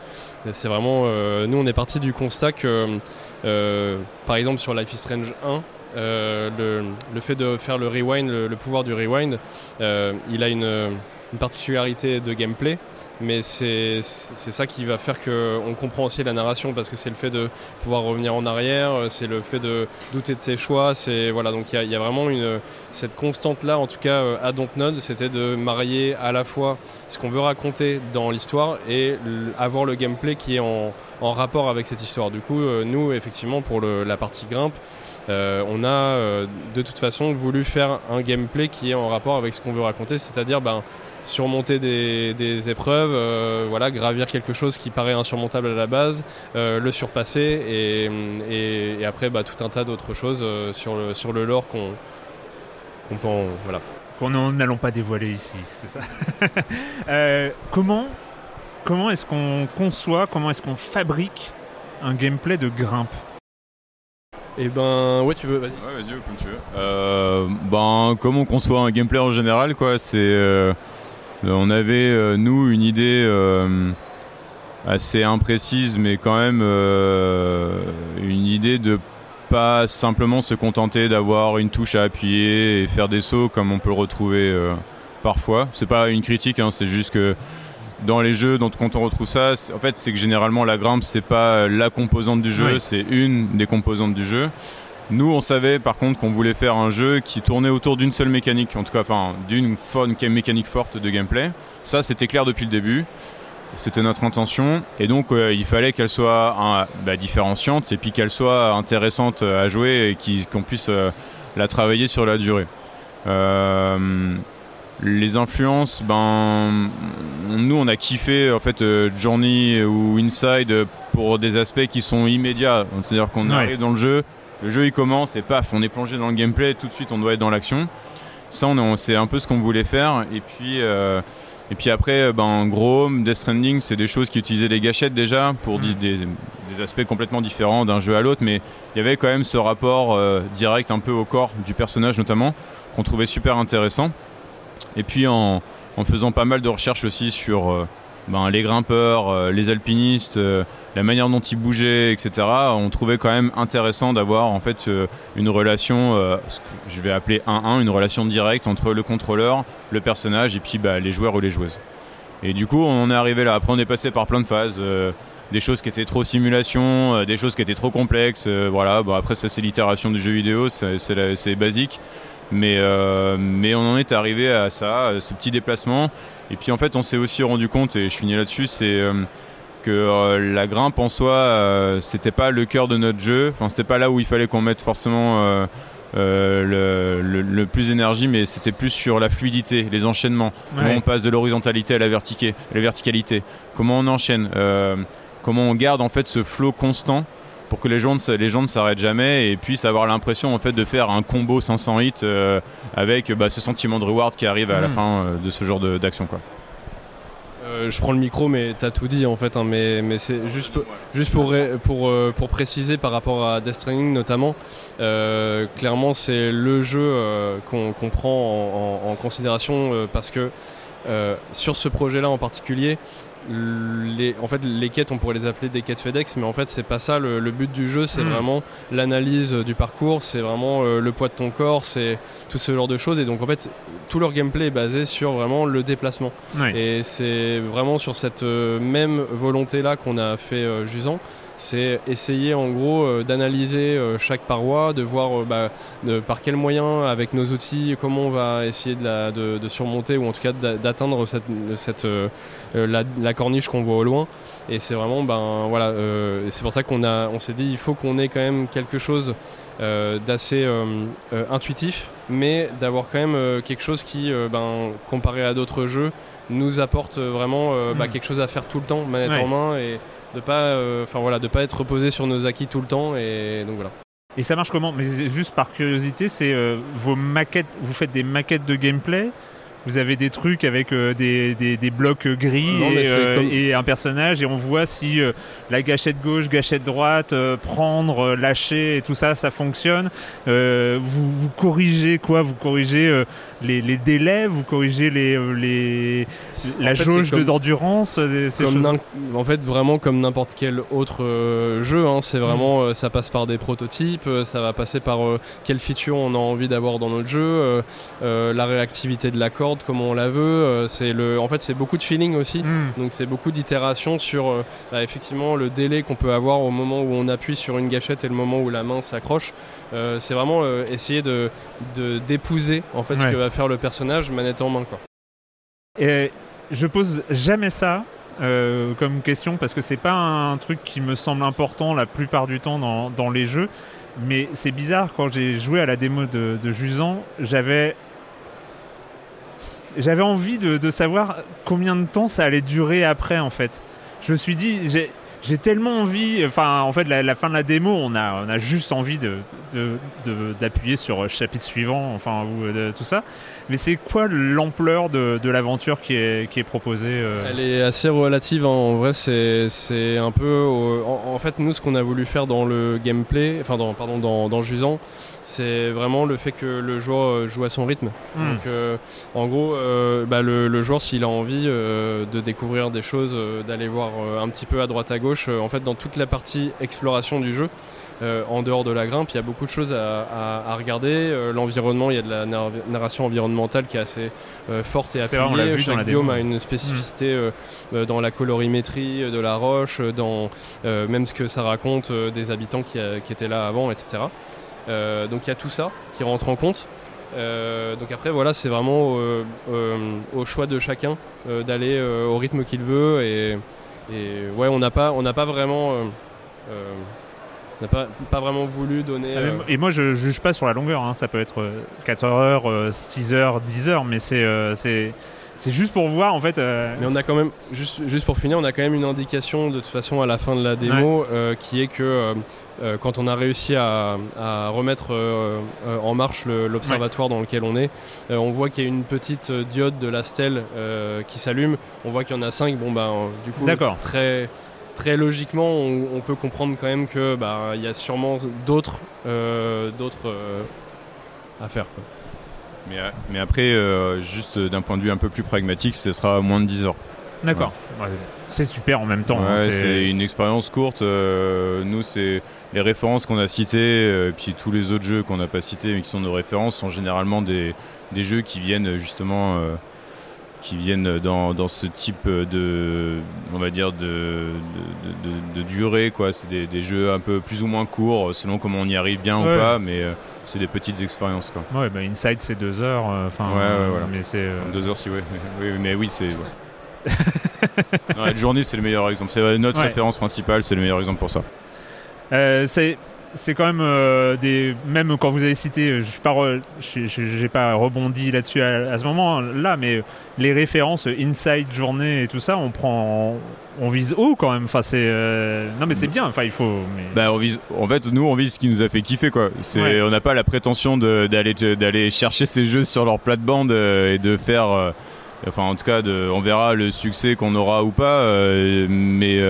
C'est vraiment... euh, nous on est parti du constat que, euh, par exemple sur Life is Strange 1, euh, le, le fait de faire le rewind, le, pouvoir du rewind, il a une, une particularité de gameplay, mais c'est ça qui va faire qu'on comprend aussi la narration parce que c'est le fait de pouvoir revenir en arrière, euh, c'est le fait de douter de ses choix, c'est voilà donc il y y, a vraiment une cette constante là en tout cas euh, à Dontnod, c'était de marier à la fois ce qu'on veut raconter dans l'histoire et avoir le gameplay qui est en, en rapport avec cette histoire. Du coup, euh, nous effectivement pour la partie grimpe, on a de toute façon voulu faire un gameplay qui est en rapport avec ce qu'on veut raconter, c'est-à-dire ben, surmonter des, des épreuves, euh, voilà, gravir quelque chose qui paraît insurmontable à la base, euh, le surpasser et, et- et après bah, tout un tas d'autres choses euh, sur, le, sur le lore qu'on qu'on peut en- voilà. Qu'on n'allons pas dévoiler ici, c'est ça. Euh, comment comment est-ce qu'on conçoit, comment est-ce qu'on fabrique un gameplay de grimpe? Et ben ouais tu veux vas-y. Ouais, vas-y, comme tu veux. Euh, ben, comme on conçoit un gameplay en général, quoi, c'est. Euh, on avait, euh, nous, une idée. euh, assez imprécise, mais quand même une idée de pas simplement se contenter d'avoir une touche à appuyer et faire des sauts comme on peut le retrouver euh, parfois. C'est pas une critique, hein, c'est juste que dans les jeux, donc, quand on retrouve ça, en fait, c'est que généralement la grimpe, c'est pas la composante du jeu, Oui. c'est une des composantes du jeu. Nous, on savait par contre qu'on voulait faire un jeu qui tournait autour d'une seule mécanique, en tout cas, enfin, d'une mécanique forte de gameplay. Ça, c'était clair depuis le début. C'était notre intention. Et donc, euh, il fallait qu'elle soit un- bah, différenciante et puis qu'elle soit intéressante à jouer et qu'on puisse euh, la travailler sur la durée. Euh, les influences, ben, nous on a kiffé en fait Journey ou Inside pour des aspects qui sont immédiats. C'est-à-dire qu'on Ouais. arrive dans le jeu, le jeu il commence et paf, on est plongé dans le gameplay, tout de suite on doit être dans l'action. Ça, on, c'est un peu ce qu'on voulait faire. Et puis, euh, et puis après, euh, ben, gros, Death Stranding, c'est des choses qui utilisaient les gâchettes déjà pour di- des, des aspects complètement différents d'un jeu à l'autre, mais il y avait quand même ce rapport euh, direct un peu au corps du personnage notamment qu'on trouvait super intéressant. Et puis en, en faisant pas mal de recherches aussi sur euh, ben, les grimpeurs, euh, les alpinistes, euh, la manière dont ils bougeaient, etc. On trouvait quand même intéressant d'avoir en fait euh, une relation, ce que je vais appeler 1-1, une relation directe entre le contrôleur, le personnage et puis bah, les joueurs ou les joueuses. Et du coup, on est arrivé là. Après, on est passé par plein de phases. des choses qui étaient trop simulation, des choses qui étaient trop complexes. voilà. Bon, après, ça, c'est l'itération du jeu vidéo, c'est basique. Mais, mais on en est arrivé à ça, ce petit déplacement. Et puis, en fait, on s'est aussi rendu compte, et je finis là-dessus, c'est euh, que euh, la grimpe en soi, euh, c'était pas le cœur de notre jeu. Enfin, c'était pas là où il fallait qu'on mette forcément. euh, le, le- le plus d'énergie, mais c'était plus sur la fluidité, les enchaînements. Comment on passe de l'horizontalité à la, vertica- la verticalité. Comment on enchaîne. euh, comment on garde en fait ce flow constant pour que les gens, les gens ne s'arrêtent jamais et puissent avoir l'impression en fait de faire un combo 500 hits euh, avec bah, ce sentiment de reward qui arrive à la Mm. fin euh, de ce genre d'action quoi. Euh, je prends le micro, mais t'as tout dit en fait. hein, mais mais c'est juste, juste pour, ré- pour, euh, pour préciser par rapport à Death Stranding notamment. euh, clairement, c'est le jeu euh, qu'on qu'on prend en, en- en considération parce que sur ce projet-là en particulier, les, en fait, les quêtes, on pourrait les appeler des quêtes FedEx, mais en fait, c'est pas ça. Le, le but du jeu, c'est Mm. vraiment l'analyse du parcours, c'est vraiment euh, le poids de ton corps, c'est tout ce genre de choses. Et donc, en fait, tout leur gameplay est basé sur vraiment le déplacement. Et c'est vraiment sur cette euh, même volonté-là qu'on a fait euh, Jusant. C'est essayer en gros euh, d'analyser euh, chaque paroi, de voir euh, bah, de- par quels moyens, avec nos outils, comment on va essayer de, la- de- de surmonter ou en tout cas d'a- d'atteindre cette, cette, la, la corniche qu'on voit au loin. Et c'est vraiment, ben voilà, euh, c'est pour ça qu'on a, on s'est dit, il faut qu'on ait quand même quelque chose euh, d'assez intuitif, mais d'avoir quand même euh, quelque chose qui, ben, comparé à d'autres jeux, nous apporte vraiment bah, Mm. quelque chose à faire tout le temps, manette Ouais. en main, et de pas, euh, enfin voilà, de pas être reposé sur nos acquis tout le temps. Et donc voilà. Et ça marche comment? Mais juste par curiosité, c'est euh, vos maquettes. Vous faites des maquettes de gameplay? Vous avez des trucs avec euh, des, des- des blocs gris Non, et, euh, comme- et un personnage et on voit si euh, la gâchette gauche, gâchette droite, prendre, lâcher et tout ça, ça fonctionne. Vous, vous corrigez quoi? Vous corrigez les, les délais, vous corrigez les, les la fait, jauge comme- d'endurance, en fait, vraiment comme n'importe quel autre jeu, hein, c'est vraiment, euh, ça passe par des prototypes, ça va passer par quelle feature on a envie d'avoir dans notre jeu, la réactivité de la corde, comment on la veut. euh, c'est le, en fait, c'est beaucoup de feeling aussi. Hmm. Donc c'est beaucoup d'itérations sur euh, bah, effectivement le délai qu'on peut avoir au moment où on appuie sur une gâchette et le moment où la main s'accroche. Euh, c'est vraiment essayer de d'épouser en fait ce que va faire le personnage manette en main quoi. Et je pose jamais ça euh, comme question parce que c'est pas un truc qui me semble important la plupart du temps dans, dans les jeux. Mais c'est bizarre, quand j'ai joué à la démo de, de Jusant, j'avais. J'avais envie de, de savoir combien de temps ça allait durer après en fait. Je me suis dit, j'ai. Tellement envie, enfin en fait la, fin de la démo, on a, on a juste envie de, de- de- d'appuyer sur euh, chapitre suivant, enfin, ou euh, tout ça. Mais c'est quoi l'ampleur de, de l'aventure qui est, qui est proposée euh Elle est assez relative, hein. en vrai c'est un peu... en, en fait nous ce qu'on a voulu faire dans le gameplay, enfin dans, pardon, dans, dans Jusant, c'est vraiment le fait que le joueur euh, joue à son rythme. Hmm. Donc euh, en gros euh, bah, le, le joueur s'il a envie euh, de découvrir des choses, euh, d'aller voir euh, un petit peu à droite à gauche, euh, en fait dans toute la partie exploration du jeu, euh, en dehors de la grimpe, il y a beaucoup de choses à, à- à regarder. Euh, L'environnement, il y a de la nar- narration environnementale qui est assez euh, forte et vrai, appuyée. Chaque biome a une spécificité euh, dans la colorimétrie de la roche, dans euh, même ce que ça raconte euh, des habitants qui, qui étaient là avant, etc. Euh, donc il y a tout ça qui rentre en compte. Euh, donc après voilà c'est vraiment euh, au choix de chacun d'aller au rythme qu'il veut et, et ouais on n'a pas on n'a pas vraiment n'a pas, pas vraiment voulu donner Ah, euh, Et moi, je juge pas sur la longueur. hein. Ça peut être euh, 4 heures, euh, 6 heures, 10 heures, mais c'est c'est juste pour voir en fait. euh, Mais on a quand même, juste, juste pour finir, on a quand même une indication de toute façon à la fin de la démo euh, qui est que euh, quand on a réussi à, à remettre en marche l'observatoire dans lequel on est, on voit qu'il y a une petite diode de la stèle qui s'allume. On voit qu'il y en a 5. Bon, bah, du coup, très, très logiquement, on, on peut comprendre quand même que bah, il y a sûrement d'autres d'autres à faire. quoi. Mais, euh, mais après, euh, juste d'un point de vue un peu plus pragmatique, ce sera moins de 10 heures. D'accord. Ouais, c'est super en même temps. hein. Ouais, C'est- c'est une expérience courte. euh, nous, c'est les références qu'on a citées, euh, puis tous les autres jeux qu'on n'a pas cités, mais qui sont nos références, sont généralement des, des jeux qui viennent justement, euh, qui viennent dans, dans ce type de, on va dire, de, de, de- de durée. Quoi. C'est des, des jeux un peu plus ou moins courts, selon comment on y arrive bien Ouais. ou pas, mais euh, c'est des petites expériences. Quoi. Ouais, bah Inside c'est 2 heures. euh, Enfin, Ouais, voilà. Mais c'est. euh, Deux heures si. Oui, oui, mais oui, c'est. Non, la journée, c'est le meilleur exemple. C'est notre référence principale, c'est le meilleur exemple pour ça. C'est c'est quand même euh, des même quand vous avez cité euh, je suis pas re- je- je- j'ai pas rebondi là-dessus à, à ce moment là mais les références inside journée et tout ça on prend on vise haut quand même enfin c'est euh, non mais c'est bien enfin il faut mais- Bah, on vise, en fait, nous, on vise ce qui nous a fait kiffer, quoi. C'est, Ouais. On n'a pas la prétention d'aller, d'aller chercher ces jeux sur leur plate-bande et de faire. enfin, en tout cas, de, on verra le succès qu'on aura ou pas, mais.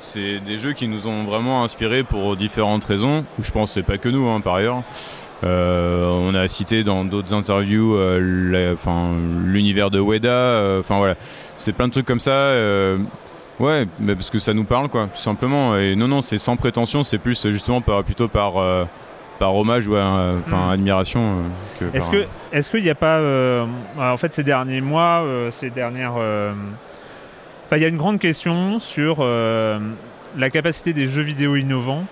C'est des jeux qui nous ont vraiment inspirés pour différentes raisons. Je pense que c'est pas que nous, hein, par ailleurs. Euh, on a cité dans d'autres interviews euh, l'univers de Weda. euh, Enfin voilà, c'est plein de trucs comme ça. euh, ouais, mais parce que ça nous parle, quoi, tout simplement. Et non, non, c'est sans prétention. C'est plus justement par, plutôt par, par hommage ou euh, enfin Mm. admiration. Est-ce que est-ce qu'il n'y a pas en fait ces derniers mois, ces dernières, il y a une grande question sur euh, la capacité des jeux vidéo innovants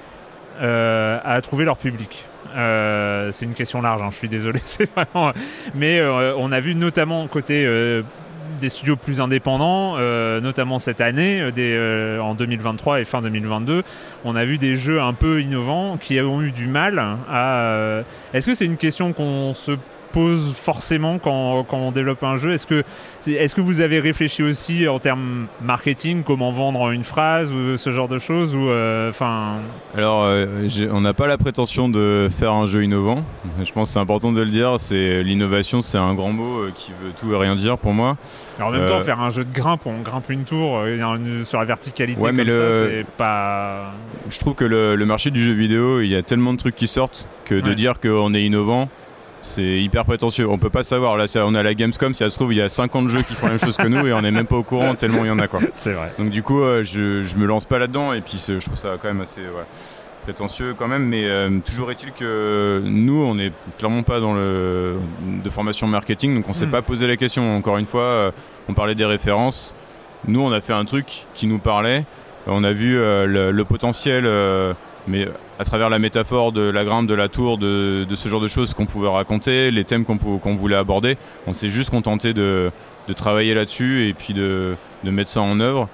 euh, à trouver leur public. Euh, c'est une question large, hein, je suis désolé, c'est vraiment. Mais on a vu notamment côté des studios plus indépendants, notamment cette année, en 2023 et fin 2022, on a vu des jeux un peu innovants qui ont eu du mal à. Est-ce que c'est une question qu'on se pose forcément quand, quand on développe un jeu Est-ce que, est-ce que vous avez réfléchi aussi en termes marketing, comment vendre une phrase ou ce genre de choses ou euh, Alors, euh, on n'a pas la prétention de faire un jeu innovant. Je pense que c'est important de le dire. C'est l'innovation, c'est un grand mot euh, qui veut tout et rien dire pour moi. Alors, en même temps, faire un jeu de grimpe on grimpe une tour une- sur la verticalité Ouais, mais comme le- ça, c'est pas. Je trouve que le, le marché du jeu vidéo, il y a tellement de trucs qui sortent que de dire qu'on est innovant, c'est hyper prétentieux. On peut pas savoir. Là, on a la Gamescom, si ça se trouve, il y a 50 jeux qui font la même chose que nous et on n'est même pas au courant tellement il y en a quoi. C'est vrai. Donc du coup, euh, je, je me lance pas là-dedans et puis je trouve ça quand même assez ouais, prétentieux quand même. Mais euh, toujours est-il que nous, on n'est clairement pas dans le de formation marketing, donc on s'est Mm. pas posé la question. Encore une fois, euh, on parlait des références. Nous, on a fait un truc qui nous parlait. On a vu le, le potentiel, mais à travers la métaphore de la grimpe, de la tour, de, de ce genre de choses qu'on pouvait raconter, les thèmes qu'on voulait aborder. On s'est juste contenté de, de travailler là-dessus et puis de, de mettre ça en œuvre.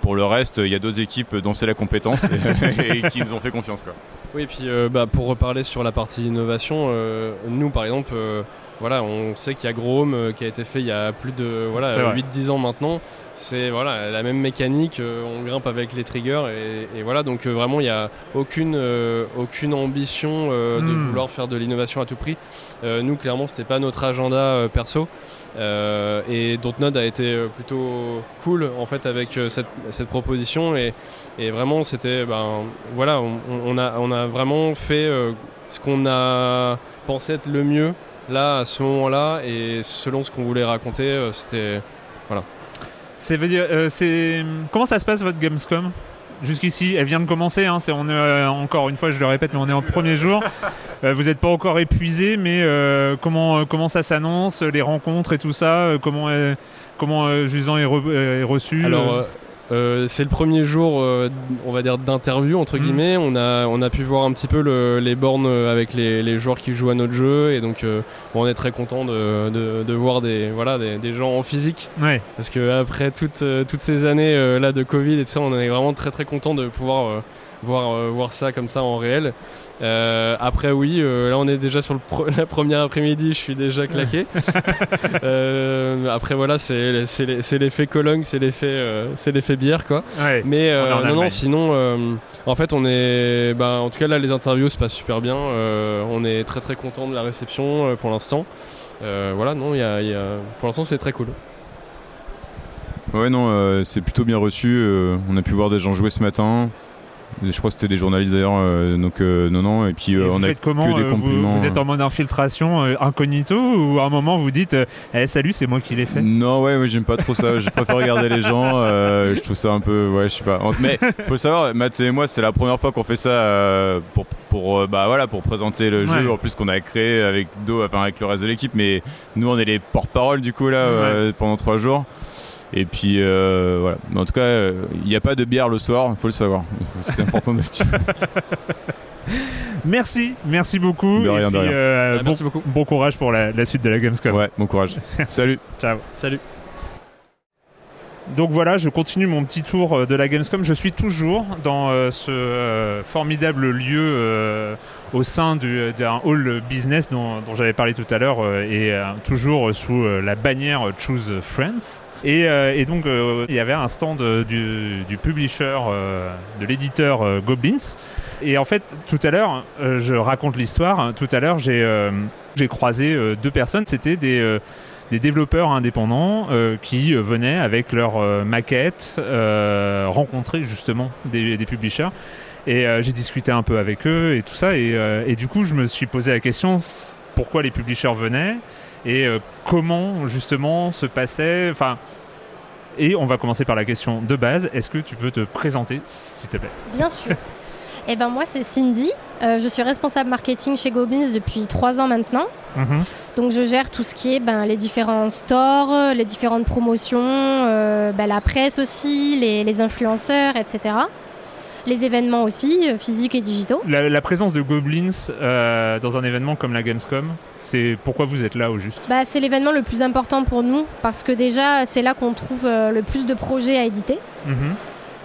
Pour le reste, il y a d'autres équipes dont c'est la compétence et, et qui nous ont fait confiance. Quoi. Oui, et puis euh, bah, pour reparler sur la partie innovation, euh, nous par exemple, euh, voilà, on sait qu'il y a Grom euh, qui a été fait il y a plus de voilà, C'est vrai. 8-10 ans maintenant. C'est voilà, la même mécanique, euh, on grimpe avec les triggers et, et voilà, donc euh, vraiment il n'y a aucune, euh, aucune ambition de Hmm. vouloir faire de l'innovation à tout prix. Nous, clairement, c'était pas notre agenda perso. Euh, et Dontnod a été plutôt cool en fait avec euh, cette, cette proposition et, et vraiment c'était ben voilà on, on a, on a vraiment fait euh, ce qu'on a pensé être le mieux là à ce moment là et selon ce qu'on voulait raconter c'était voilà C'est veut dire, euh, c'est comment ça se passe votre Gamescom? Jusqu'ici, elle vient de commencer. Hein, c'est on est euh, encore une fois, je le répète, mais on est en premier jour. Euh, vous n'êtes pas encore épuisé, mais euh, comment euh, comment ça s'annonce, les rencontres et tout ça, euh, comment euh, comment euh, Jusant est, re- euh, est reçu? Alors, euh, c'est le premier jour, euh, on va dire, d'interview, entre Mhm. guillemets. On, a, on a pu voir un petit peu le- les bornes euh, avec les, les joueurs qui jouent à notre jeu. Et donc, euh, bon, on est très content de, de- de voir des, voilà, des, des gens en physique. Ouais. Parce que après toutes, euh, toutes ces années euh, là de Covid et tout ça, on est vraiment très très content de pouvoir euh, voir, euh, voir ça comme ça en réel. Euh, après oui, euh, là on est déjà sur le pro- la première après-midi, je suis déjà claqué. Euh, après voilà, c'est c'est les- c'est l'effet Cologne, c'est l'effet euh, c'est l'effet bière quoi. Ouais, Mais euh, non non, sinon euh, en fait on est, bah, en tout cas là les interviews se passent super bien. Euh, on est très très content de la réception euh, pour l'instant. Euh, voilà non, il y a- il y a- pour l'instant c'est très cool. Ouais, non, euh, c'est plutôt bien reçu. euh, on a pu voir des gens jouer ce matin. Je crois que c'était des journalistes d'ailleurs. euh, donc, euh, non, non. Et puis, et euh, vous on a faites comment que des vous, compliments. vous êtes en mode infiltration incognito ou à un moment vous dites Eh, salut c'est moi qui l'ai fait? Non, ouais, ouais, j'aime pas trop ça. Je préfère regarder les gens. je trouve ça un peu, ouais, je sais pas. Mais faut savoir, Matt et moi, c'est la première fois qu'on fait ça pour, pour, bah voilà, pour présenter le jeu. Ouais. En plus, qu'on a créé avec Do, enfin avec le reste de l'équipe. Mais nous, on est les porte-parole du coup là euh, pendant trois jours. Et puis euh, voilà. Mais en tout cas, euh, il n'y a pas de bière le soir. Il faut le savoir. C'est important de le dire. Merci, merci beaucoup. De rien, et de puis, rien. euh, Ah, bon, merci beaucoup. bon courage pour la, la suite de la Gamescom. Ouais, bon courage. Salut. Ciao. Salut. Donc voilà, je continue mon petit tour euh, de la Gamescom. Je suis toujours dans euh, ce euh, formidable lieu au sein du- d'un hall business dont, j'avais parlé tout à l'heure et toujours sous la bannière Choose Friends. Et, donc il y avait un stand du, du publisher, de l'éditeur Goblins. Et en fait, tout à l'heure, je raconte l'histoire. Tout à l'heure, j'ai croisé deux personnes. C'était des, des développeurs indépendants euh, qui euh, venaient avec leurs euh, maquettes euh, rencontrer justement des, des publishers. Et j'ai discuté un peu avec eux et tout ça. Et, et du coup, je me suis posé la question pourquoi les publishers venaient et comment justement se passait. Enfin. Et on va commencer par la question de base. Est-ce que tu peux te présenter, s'il te plaît? Bien sûr. Eh ben moi c'est Cindy, Euh, je suis responsable marketing chez Goblins depuis trois ans maintenant. Mhm. Donc je gère tout ce qui est ben, les différents stores, les différentes promotions, euh, ben, la presse aussi, les, les influenceurs, etc. Les événements aussi, euh, physiques et digitaux. La, la présence de Goblins euh, dans un événement comme la Gamescom, c'est pourquoi vous êtes là au juste? Bah, c'est l'événement le plus important pour nous parce que déjà c'est là qu'on trouve euh, le plus de projets à éditer. Mhm.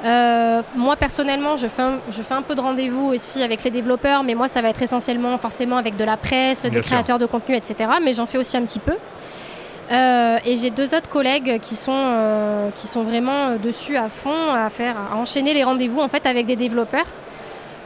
Euh, moi personnellement, je fais, un, je fais un peu de rendez-vous aussi avec les développeurs, mais moi ça va être essentiellement forcément avec de la presse, Bien des sûr. créateurs de contenu, etc. Mais j'en fais aussi un petit peu. Euh, et j'ai deux autres collègues qui sont, euh, qui sont vraiment dessus à fond, à faire, à enchaîner les rendez-vous en fait avec des développeurs.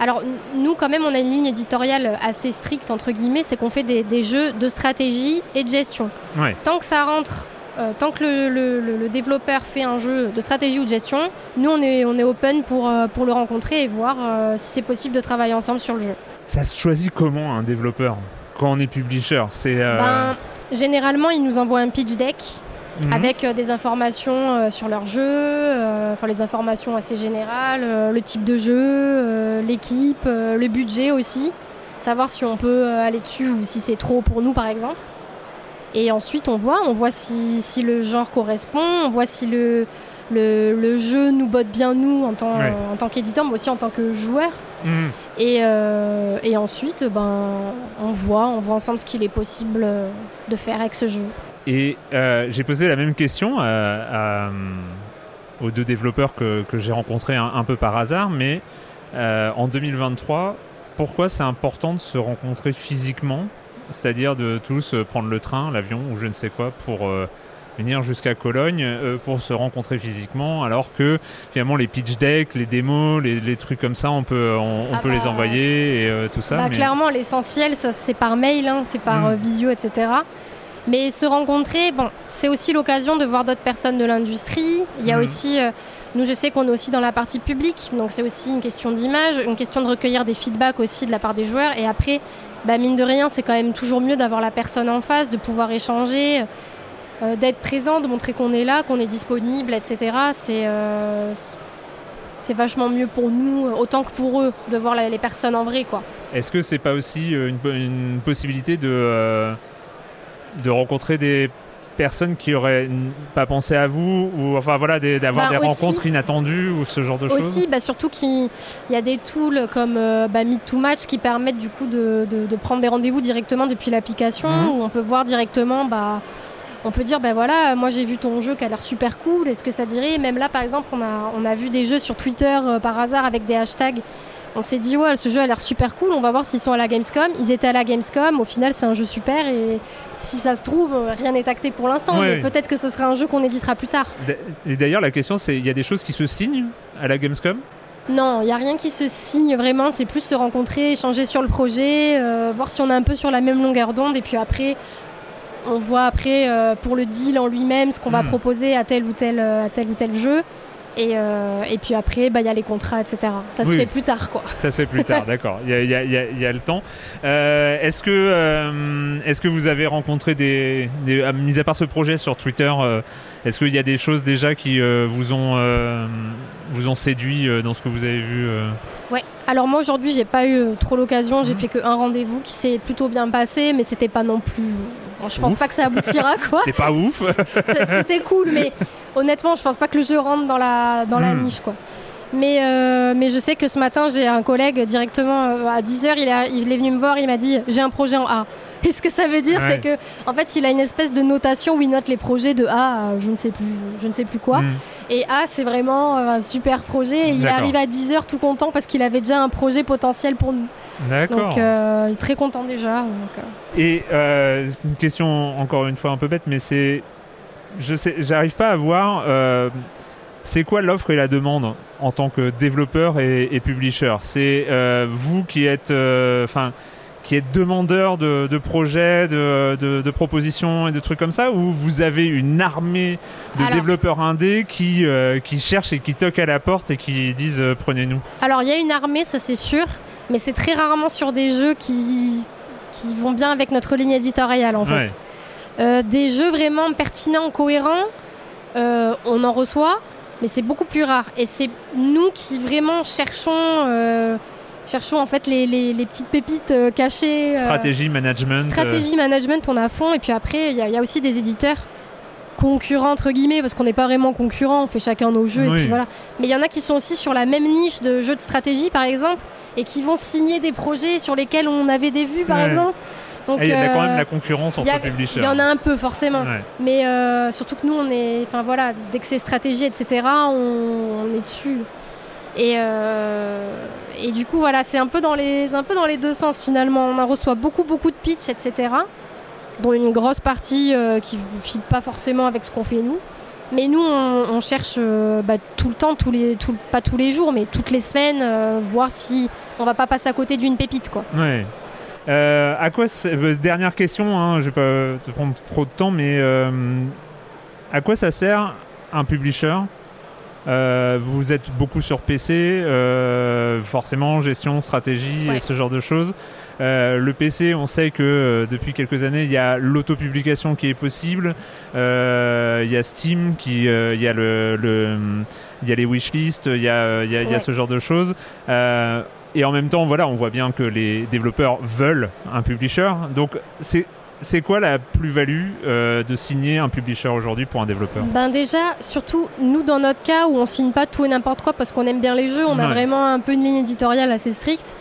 Alors nous quand même on a une ligne éditoriale assez stricte entre guillemets, c'est qu'on fait des, des jeux de stratégie et de gestion. Ouais. Tant que ça rentre, euh, tant que le, le- le- le développeur fait un jeu de stratégie ou de gestion, nous on est, on est open pour, euh, pour le rencontrer et voir euh, si c'est possible de travailler ensemble sur le jeu. Ça se choisit comment un développeur quand on est publisher? C'est Ben, généralement ils nous envoient un pitch deck mhm. avec des informations sur leur jeu, enfin les informations assez générales, le type de jeu, l'équipe, le budget aussi, savoir si on peut aller dessus ou si c'est trop pour nous par exemple. Et ensuite on voit, on voit si, si le genre correspond, on voit si le, le, le jeu nous botte bien nous en tant, Ouais. en tant qu'éditeur, mais aussi en tant que joueur. Mhm. Et, euh, et ensuite, ben, on voit, on voit ensemble ce qu'il est possible euh, de faire avec ce jeu. Et euh, j'ai posé la même question à- à, aux deux développeurs que, que j'ai rencontrés un, un peu par hasard, mais euh, en 2023, pourquoi c'est important de se rencontrer physiquement c'est-à-dire de tous euh, prendre le train, l'avion ou je ne sais quoi pour euh, venir jusqu'à Cologne euh, pour se rencontrer physiquement, alors que finalement les pitch decks, les démos, les, les trucs comme ça, on peut, on, on Ah peut les bah, envoyer et euh, tout ça. Bah, mais- Clairement, l'essentiel, c'est par mail, hein, c'est par Mm. euh, visio, etc. Mais se rencontrer, bon, c'est aussi l'occasion de voir d'autres personnes de l'industrie. Il y a Mm. aussi, nous je sais qu'on est aussi dans la partie publique, donc c'est aussi une question d'image, une question de recueillir des feedbacks aussi de la part des joueurs. Et après, bah, mine de rien, c'est quand même toujours mieux d'avoir la personne en face, de pouvoir échanger, euh, d'être présent, de montrer qu'on est là, qu'on est disponible, etc. C'est euh, c'est vachement mieux pour nous, autant que pour eux, de voir les personnes en vrai, quoi. Est-ce que c'est pas aussi euh, une, possibilité de rencontrer des personnes qui auraient pas pensé à vous ou enfin voilà des- d'avoir Bah, des aussi. rencontres inattendues ou ce genre de choses Aussi, bah, surtout qu'il il y a des tools comme euh, bah, Meet to Match qui permettent du coup de, de- de prendre des rendez-vous directement depuis l'application Mhm. où on peut voir directement. Bah, on peut dire, ben voilà, moi j'ai vu ton jeu qui a l'air super cool, est-ce que ça dirait? Même là, par exemple, on a, on a vu des jeux sur Twitter euh, par hasard avec des hashtags. On s'est dit, ouais, ce jeu a l'air super cool, on va voir s'ils sont à la Gamescom. Ils étaient à la Gamescom, au final, c'est un jeu super et si ça se trouve, rien n'est acté pour l'instant, Ouais. mais peut-être que ce sera un jeu qu'on éditera plus tard. Et d'ailleurs la question c'est il y a des choses qui se signent à la Gamescom? Non, il n'y a rien qui se signe vraiment, c'est plus se rencontrer, échanger sur le projet, euh, voir si on est un peu sur la même longueur d'onde, et puis après, on voit après euh, pour le deal en lui-même ce qu'on va Hmm. proposer à tel ou tel, euh, à tel ou tel jeu. Et, euh, et puis après, bah, il y a les contrats, etc. Ça se fait plus tard, quoi. Ça se fait plus tard, d'accord. Il y a, y y y le temps. Euh, est-ce que, euh, est-ce que vous avez rencontré des, des ah, mis à part ce projet sur Twitter, est-ce qu'il y a des choses déjà qui vous ont, vous ont séduit dans ce que vous avez vu Ouais. Alors moi aujourd'hui, j'ai pas eu trop l'occasion. J'ai fait que un rendez-vous qui s'est plutôt bien passé, mais c'était pas non plus. Bon, je pense Ouf. pas que ça aboutira, quoi. C'était pas ouf. C'était cool, mais honnêtement, je pense pas que le jeu rentre dans la, dans la Hmm. niche, quoi. Mais, euh, mais je sais que ce matin, j'ai un collègue directement euh, à 10h, il, est- il est venu me voir, il m'a dit J'ai un projet en A. Et ce que ça veut dire, Ouais. c'est que en fait, il a une espèce de notation où il note les projets de A à je ne sais plus, je ne sais plus quoi. Hmm. Et A, c'est vraiment euh, un super projet. Et il arrive à 10h tout content parce qu'il avait déjà un projet potentiel pour nous. D'accord. Donc, euh, il est très content déjà. donc, euh. Et euh, une question encore une fois un peu bête, mais c'est, je sais, j'arrive pas à voir. C'est quoi l'offre et la demande en tant que développeur et, et publisher C'est euh, vous qui êtes, euh, qui êtes demandeur de, de projets, de, de- de propositions et de trucs comme ça, ou vous avez une armée de Alors- développeurs indés qui, euh, qui cherchent et qui toquent à la porte et qui disent prenez-nous. Alors, il y a une armée, ça c'est sûr, mais c'est très rarement sur des jeux qui, qui vont bien avec notre ligne éditoriale en fait. Ouais. Des jeux vraiment pertinents, cohérents, on en reçoit, mais c'est beaucoup plus rare. Et c'est nous qui vraiment cherchons, euh, cherchons en fait les, les- les petites pépites euh, cachées. euh, Stratégie, management. Stratégie, management, on est à fond. Et puis après, il y, a- y a aussi des éditeurs concurrents, entre guillemets, parce qu'on n'est pas vraiment concurrents, on fait chacun nos jeux. Et puis voilà. Mais il y en a qui sont aussi sur la même niche de jeux de stratégie, par exemple, et qui vont signer des projets sur lesquels on avait des vues, par Ouais. exemple. Donc, Ah, il y a quand euh, même la concurrence y, a- entre publishers. il y en a un peu, forcément. Ouais. Mais euh, surtout que nous, on est. Enfin voilà, dès que c'est stratégie, etc., on, on est dessus. Et, euh, et du coup, voilà, c'est un peu, dans les, un peu dans les deux sens finalement. On en reçoit beaucoup, beaucoup de pitch, etc. Dont une grosse partie euh, qui ne fit pas forcément avec ce qu'on fait nous. Mais nous, on, on cherche euh, bah, tout le temps, tous les, tout- pas tous les jours, mais toutes les semaines, voir si on va pas passer à côté d'une pépite. quoi. Ouais. Euh, à quoi euh, dernière question, hein, je vais pas te prendre trop de temps, mais euh, à quoi ça sert un publisher? Euh, Vous êtes beaucoup sur PC, forcément gestion, stratégie et ce genre de choses. Le PC, on sait que depuis quelques années, il y a l'autopublication qui est possible. Il y a Steam, qui, il y a le, le- il y a les wishlists, il y a, il y a- il y a Ouais. ce genre de choses. Et en même temps, voilà, on voit bien que les développeurs veulent un publisher. Donc, c'est c'est quoi la plus-value euh, de signer un publisher aujourd'hui pour un développeur? Ben déjà, surtout nous dans notre cas où on signe pas tout et n'importe quoi parce qu'on aime bien les jeux, on a vraiment un peu une ligne éditoriale assez stricte.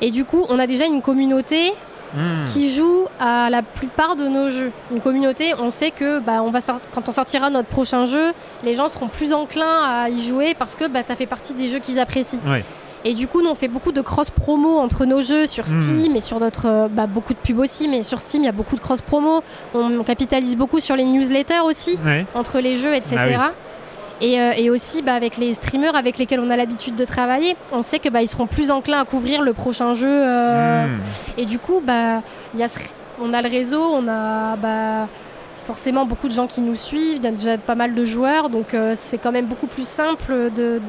Et du coup, on a déjà une communauté Hmm. qui joue à la plupart de nos jeux. Une communauté, on sait que bah, on va sort- quand on sortira notre prochain jeu, les gens seront plus enclins à y jouer parce que bah, ça fait partie des jeux qu'ils apprécient. Ouais. Et du coup, nous, on fait beaucoup de cross-promo entre nos jeux sur Hmm. Steam et sur notre. euh, bah, beaucoup de pubs aussi, mais sur Steam, il y a beaucoup de cross-promo. On, on capitalise beaucoup sur les newsletters aussi, entre les jeux, etc. Ah oui. Et, euh, et aussi bah, avec les streamers avec lesquels on a l'habitude de travailler, on sait que bah, ils seront plus enclins à couvrir le prochain jeu. euh, Hmm. Et du coup, bah, y a ce- on a le réseau, on a bah, forcément beaucoup de gens qui nous suivent, il y a déjà pas mal de joueurs, donc euh, c'est quand même beaucoup plus simple de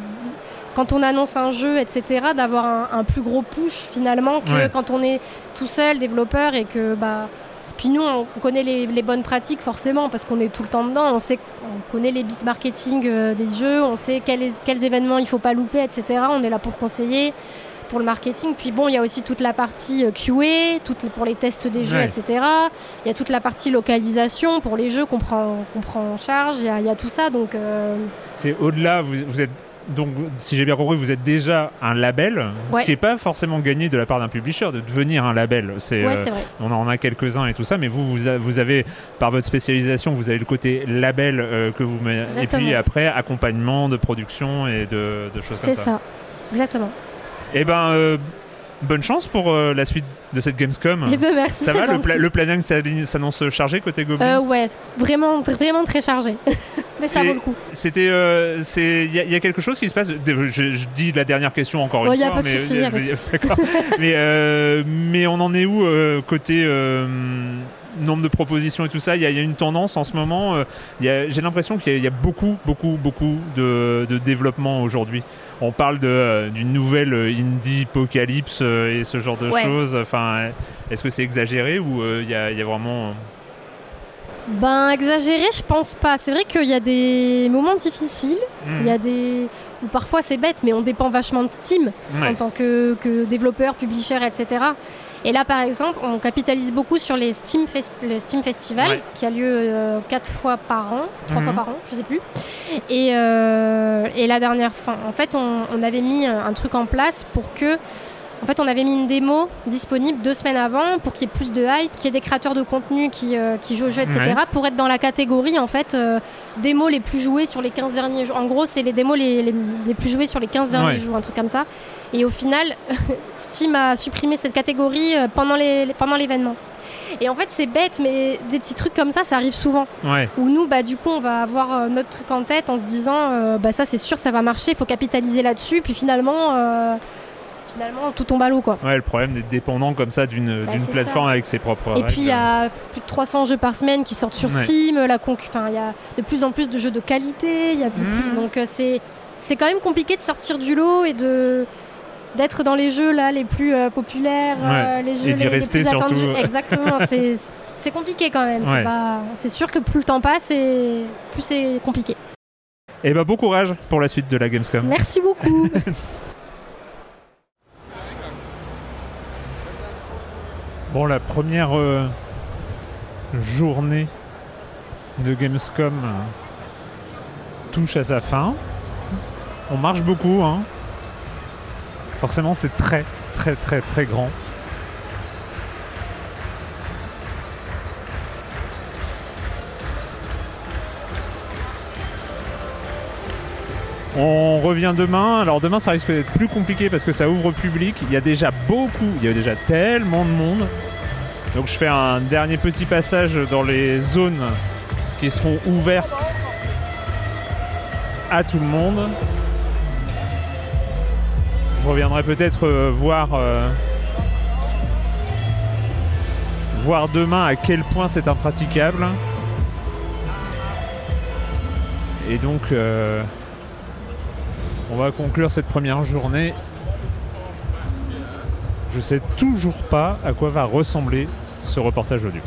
quand on annonce un jeu, etc., d'avoir un, un plus gros push finalement que Ouais. quand on est tout seul développeur et que bah puis nous on connaît les, les bonnes pratiques forcément parce qu'on est tout le temps dedans, on sait on connaît les bits marketing euh, des jeux, on sait quels, quels événements il faut pas louper, etc. On est là pour conseiller pour le marketing. Puis bon, il y a aussi toute la partie euh, QA, pour les tests des jeux, Ouais. etc. Il y a toute la partie localisation pour les jeux qu'on prend, qu'on prend en charge. Il y, a- il y a tout ça, donc euh, C'est au-delà, vous, vous êtes donc, si j'ai bien compris, vous êtes déjà un label, Ouais. ce qui n'est pas forcément gagné de la part d'un publisher de devenir un label. C'est, Ouais, c'est vrai. on en a quelques-uns et tout ça, mais vous, vous, a- vous avez, par votre spécialisation, vous avez le côté label que vous mettez, et puis après accompagnement de production et de, de choses c'est comme ça. ça. Exactement. Eh ben, euh, bonne chance pour euh, la suite de cette Gamescom. Eh ben, merci, Ça va, le, gentil. pla- le planning s'annonce chargé côté Goblins Euh, ouais, vraiment, vraiment très chargé. Mais ça vaut le coup. C'était, euh, c'est, il y, a- il y a quelque chose qui se passe. Je, je dis la dernière question encore Oh, une y a fois, pas mais, y a pas de souci. d'accord. mais, euh, mais on en est où euh, côté euh, nombre de propositions et tout ça? Il y, a- y a une tendance en ce moment. euh, a- j'ai l'impression qu'il y a, y a beaucoup, beaucoup, beaucoup de, de développement aujourd'hui. On parle de, euh, d'une nouvelle euh, indie apocalypse euh, et ce genre de Ouais. choses. Enfin, est-ce que c'est exagéré ou il y, a, il y a vraiment Ben, exagéré, je pense pas. C'est vrai qu'il y a des moments difficiles. Mhm. Il y a des. où parfois c'est bête, mais on dépend vachement de Steam Ouais. en tant que, que développeur, publisher, etc. Et là, par exemple, on capitalise beaucoup sur les Steam Fest- le Steam Festival, Ouais. qui a lieu euh, quatre fois par an, trois Mhm. fois par an, je sais plus. Et, euh, et la dernière fois, en fait, on, on avait mis un un truc en place pour que. En fait, on avait mis une démo disponible deux semaines avant pour qu'il y ait plus de hype, qu'il y ait des créateurs de contenu qui, euh, qui jouent au jeu, etc. Ouais. Pour être dans la catégorie, en fait, euh, démos les plus jouées sur les 15 derniers jours. En gros, c'est les démos les, les- les plus jouées sur les 15 derniers Ouais. jours, un truc comme ça. Et au final, Steam a supprimé cette catégorie euh, pendant les- les- pendant l'événement. Et en fait, c'est bête, mais des petits trucs comme ça, ça arrive souvent. Ouais. Où nous, bah, du coup, on va avoir euh, notre truc en tête en se disant, euh, bah, ça c'est sûr, ça va marcher, il faut capitaliser là-dessus. Puis finalement, euh, finalement, tout tombe à l'eau, quoi. Ouais, le problème d'être dépendant comme ça d'une, Bah, plateforme ça. avec ses propres Et règles. puis il y a plus de 300 jeux par semaine qui sortent sur Ouais. Steam, la il y a de plus en plus de jeux de qualité, il y a de Mmh. plus- donc c'est c'est quand même compliqué de sortir du lot et de d'être dans les jeux là les plus euh, populaires, euh, les jeux les, plus attendus. Exactement, c'est compliqué quand même. Ouais. C'est sûr que plus le temps passe et plus c'est compliqué. Et bah bon courage pour la suite de la Gamescom. Merci beaucoup. Bon, la première euh, journée de Gamescom touche à sa fin. On marche beaucoup, hein. Forcément, c'est très, très, très, très grand. On revient demain. Alors demain, ça risque d'être plus compliqué parce que ça ouvre public. Il y a déjà beaucoup, il y a déjà tellement de monde. Donc je fais un dernier petit passage dans les zones qui seront ouvertes à tout le monde. Je reviendrai peut-être euh, voir euh, voir demain à quel point c'est impraticable. Et donc euh, on va conclure cette première journée. Je sais toujours pas à quoi va ressembler ce reportage audio.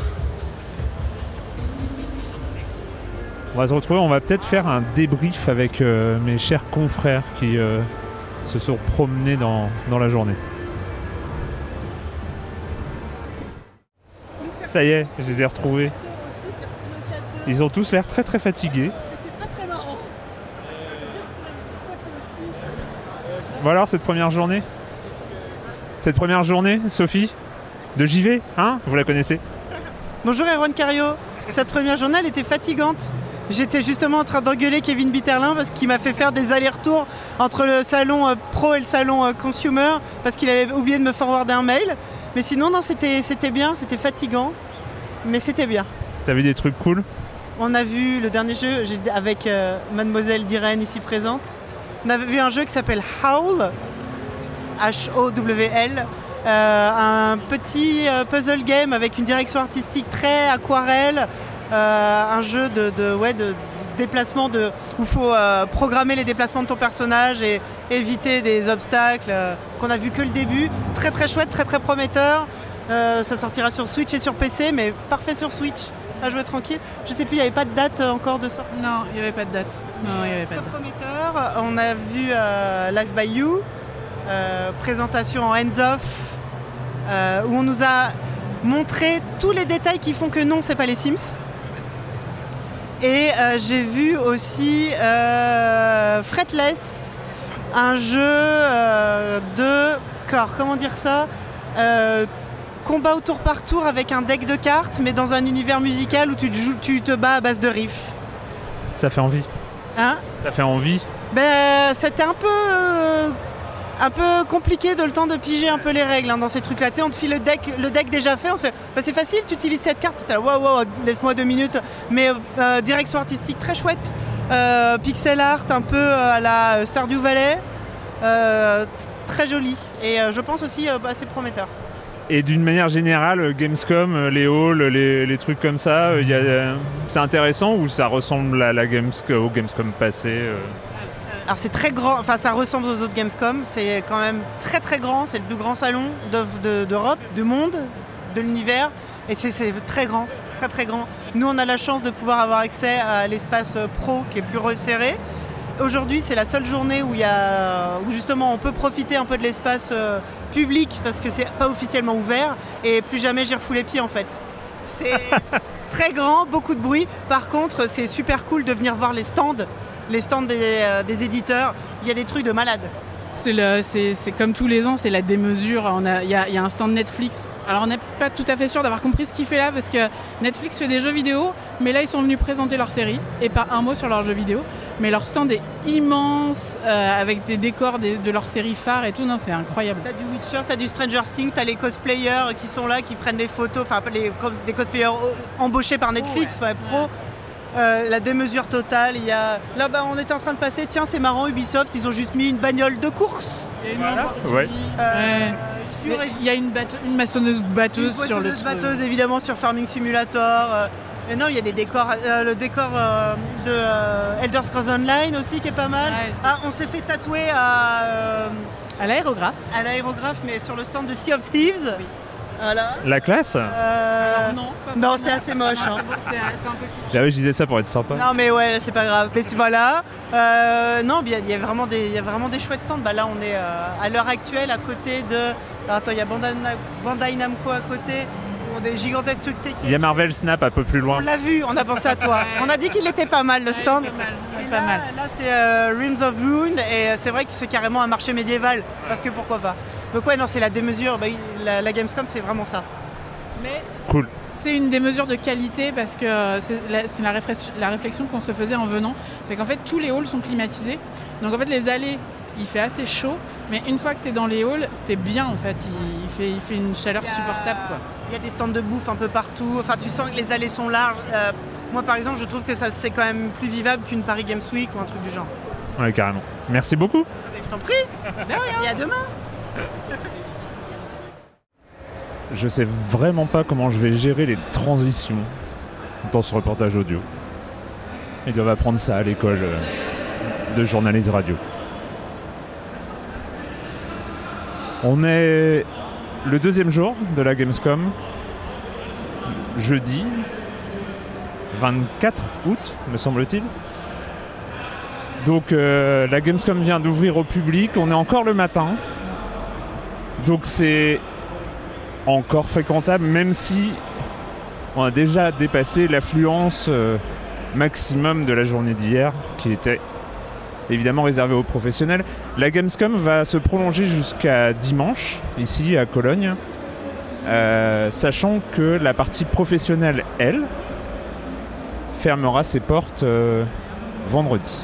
On va se retrouver, on va peut-être faire un débrief avec mes chers confrères qui se sont promenés dans, la journée. Ça y est, je les ai retrouvés. Ils ont tous l'air très très fatigués. Voilà cette première journée? Cette première journée, Sophie, de JV, hein? Vous la connaissez? Bonjour Erwan Cario. Cette première journée, elle était fatigante. J'étais justement en train d'engueuler Kevin Bitterlin parce qu'il m'a fait faire des allers-retours entre le salon euh, pro et le salon euh, consumer parce qu'il avait oublié de me forwarder un mail. Mais sinon, non, c'était c'était bien, c'était fatigant, mais c'était bien. T'as vu des trucs cool? On a vu le dernier jeu avec euh, mademoiselle Diren ici présente. On a vu un jeu qui s'appelle Howl, H-O-W-L. un petit puzzle game avec une direction artistique très aquarelle. Euh, un jeu de, de- ouais, de, de déplacement de, où il faut euh, programmer les déplacements de ton personnage et éviter des obstacles euh, qu'on a vu que le début. Très très chouette, très très prometteur. Euh, ça sortira sur Switch et sur PC, mais parfait sur Switch. À jouer tranquille. Je sais plus, il n'y avait pas de date encore de sortie? Non, il n'y avait pas de date. Non, il n'y avait pas de Très date. prometteur. On a vu Live by You, présentation en hands-off, où on nous a montré tous les détails qui font que non, c'est pas les Sims. Et euh, j'ai vu aussi euh, Fretless, un jeu euh, de corps, comment dire ça? Combat au tour par tour avec un deck de cartes, mais dans un univers musical où tu te, joues- tu te bats à base de riffs. Ça fait envie. Hein? Ça fait envie. ben, c'était un peu, euh, un peu compliqué de le temps de piger un peu les règles hein, dans ces trucs-là. On te file le deck, déjà fait, on se fait, bah, c'est facile, tu utilises cette carte, tu wow, laisse-moi deux minutes. Mais euh, direction artistique très chouette, Euh, pixel art un peu euh, à la Stardew Valley, Euh, t- très joli. Et euh, je pense aussi euh, assez prometteur. Et d'une manière générale, euh, Gamescom, euh, les halls, les, trucs comme ça, euh, euh, c'est intéressant ou ça ressemble à la Gamescom, au Gamescom passé euh? Alors c'est très grand, enfin ça ressemble aux autres Gamescom, c'est quand même très très grand, c'est le plus grand salon de- d'Europe, du monde, de l'univers, et c'est très grand, très très grand. Nous on a la chance de pouvoir avoir accès à l'espace pro qui est plus resserré. Aujourd'hui c'est la seule journée où, il y a, où justement on peut profiter un peu de l'espace euh, public parce que c'est pas officiellement ouvert, et plus jamais j'y refous les pieds en fait. C'est très grand, beaucoup de bruit. Par contre, c'est super cool de venir voir les stands, les stands des, euh, des éditeurs. Il y a des trucs de malade. C'est comme tous les ans, c'est la démesure. A- Il y, a, il y a un stand Netflix. Alors on n'est pas tout à fait sûr d'avoir compris ce qu'il fait là parce que Netflix fait des jeux vidéo, mais là ils sont venus présenter leur série et pas un mot sur leurs jeux vidéo. Mais leur stand est immense euh, avec des décors des- de leur série phare et tout. Non, c'est incroyable. T'as du Witcher, t'as du Stranger Things, t'as les cosplayers qui sont là, qui prennent des photos, enfin des cosplayers euh, embauchés par Netflix, ouais, pro. Euh, la démesure totale, il y a... Là bas on était en train de passer, tiens c'est marrant Ubisoft, ils ont juste mis une bagnole de course. Il y a une Voilà. Euh, Ouais. sur- y a une, batte- une maçonneuse batteuse Une sur le truc. batteuse évidemment sur Farming Simulator. euh, et non, il y a des décors, euh, le décor euh, de euh, Elder Scrolls Online aussi qui est pas mal. ah, on s'est fait tatouer à euh, à l'aérographe. À l'aérographe, mais sur le stand de Sea of Thieves. Voilà. La classe Euh, non, non, c'est assez moche. Non, hein. c'est un peu Ah oui, je disais ça pour être sympa. Non mais ouais, c'est pas grave. Mais voilà. Euh, non, il y, y a vraiment des, il y a vraiment des chouettes stands. Bah là, on est euh, à l'heure actuelle à côté de. Alors, attends, il y a Bandai, Bandai Namco à côté. Bon, des gigantesques trucs techniques. Il y a Marvel Snap un peu plus loin. On l'a vu, on a pensé à toi. On a dit qu'il était pas mal le stand. Pas là, mal. Là, c'est euh, Realms of Ruin et euh, c'est vrai que c'est carrément un marché médiéval parce que pourquoi pas. Donc ouais, non, c'est la démesure. Bah, la, la Gamescom, c'est vraiment ça. Mais Cool. c'est une des mesures de qualité parce que euh, c'est la, réflexion, la réflexion qu'on se faisait en venant. C'est qu'en fait, tous les halls sont climatisés. Donc en fait, les allées, il fait assez chaud. Mais une fois que tu es dans les halls, tu es bien en fait. Il, il fait, il fait une chaleur supportable. Quoi. Il y a des stands de bouffe un peu partout. Enfin, tu sens que les allées sont larges. Euh, moi, par exemple, je trouve que ça c'est quand même plus vivable qu'une Paris Games Week ou un truc du genre. Ouais, carrément. Merci beaucoup. Mais je t'en prie. Et à demain. Je sais vraiment pas comment je vais gérer les transitions dans ce reportage audio. Ils doivent apprendre ça à l'école euh, de journalisme radio. On est le deuxième jour de la Gamescom, jeudi 24 août, me semble-t-il. Donc euh, la Gamescom vient d'ouvrir au public, on est encore le matin. Donc c'est encore fréquentable, même si on a déjà dépassé l'affluence euh, maximum de la journée d'hier, qui était évidemment réservée aux professionnels. La Gamescom va se prolonger jusqu'à dimanche, ici à Cologne, euh, sachant que la partie professionnelle, elle, fermera ses portes euh, vendredi.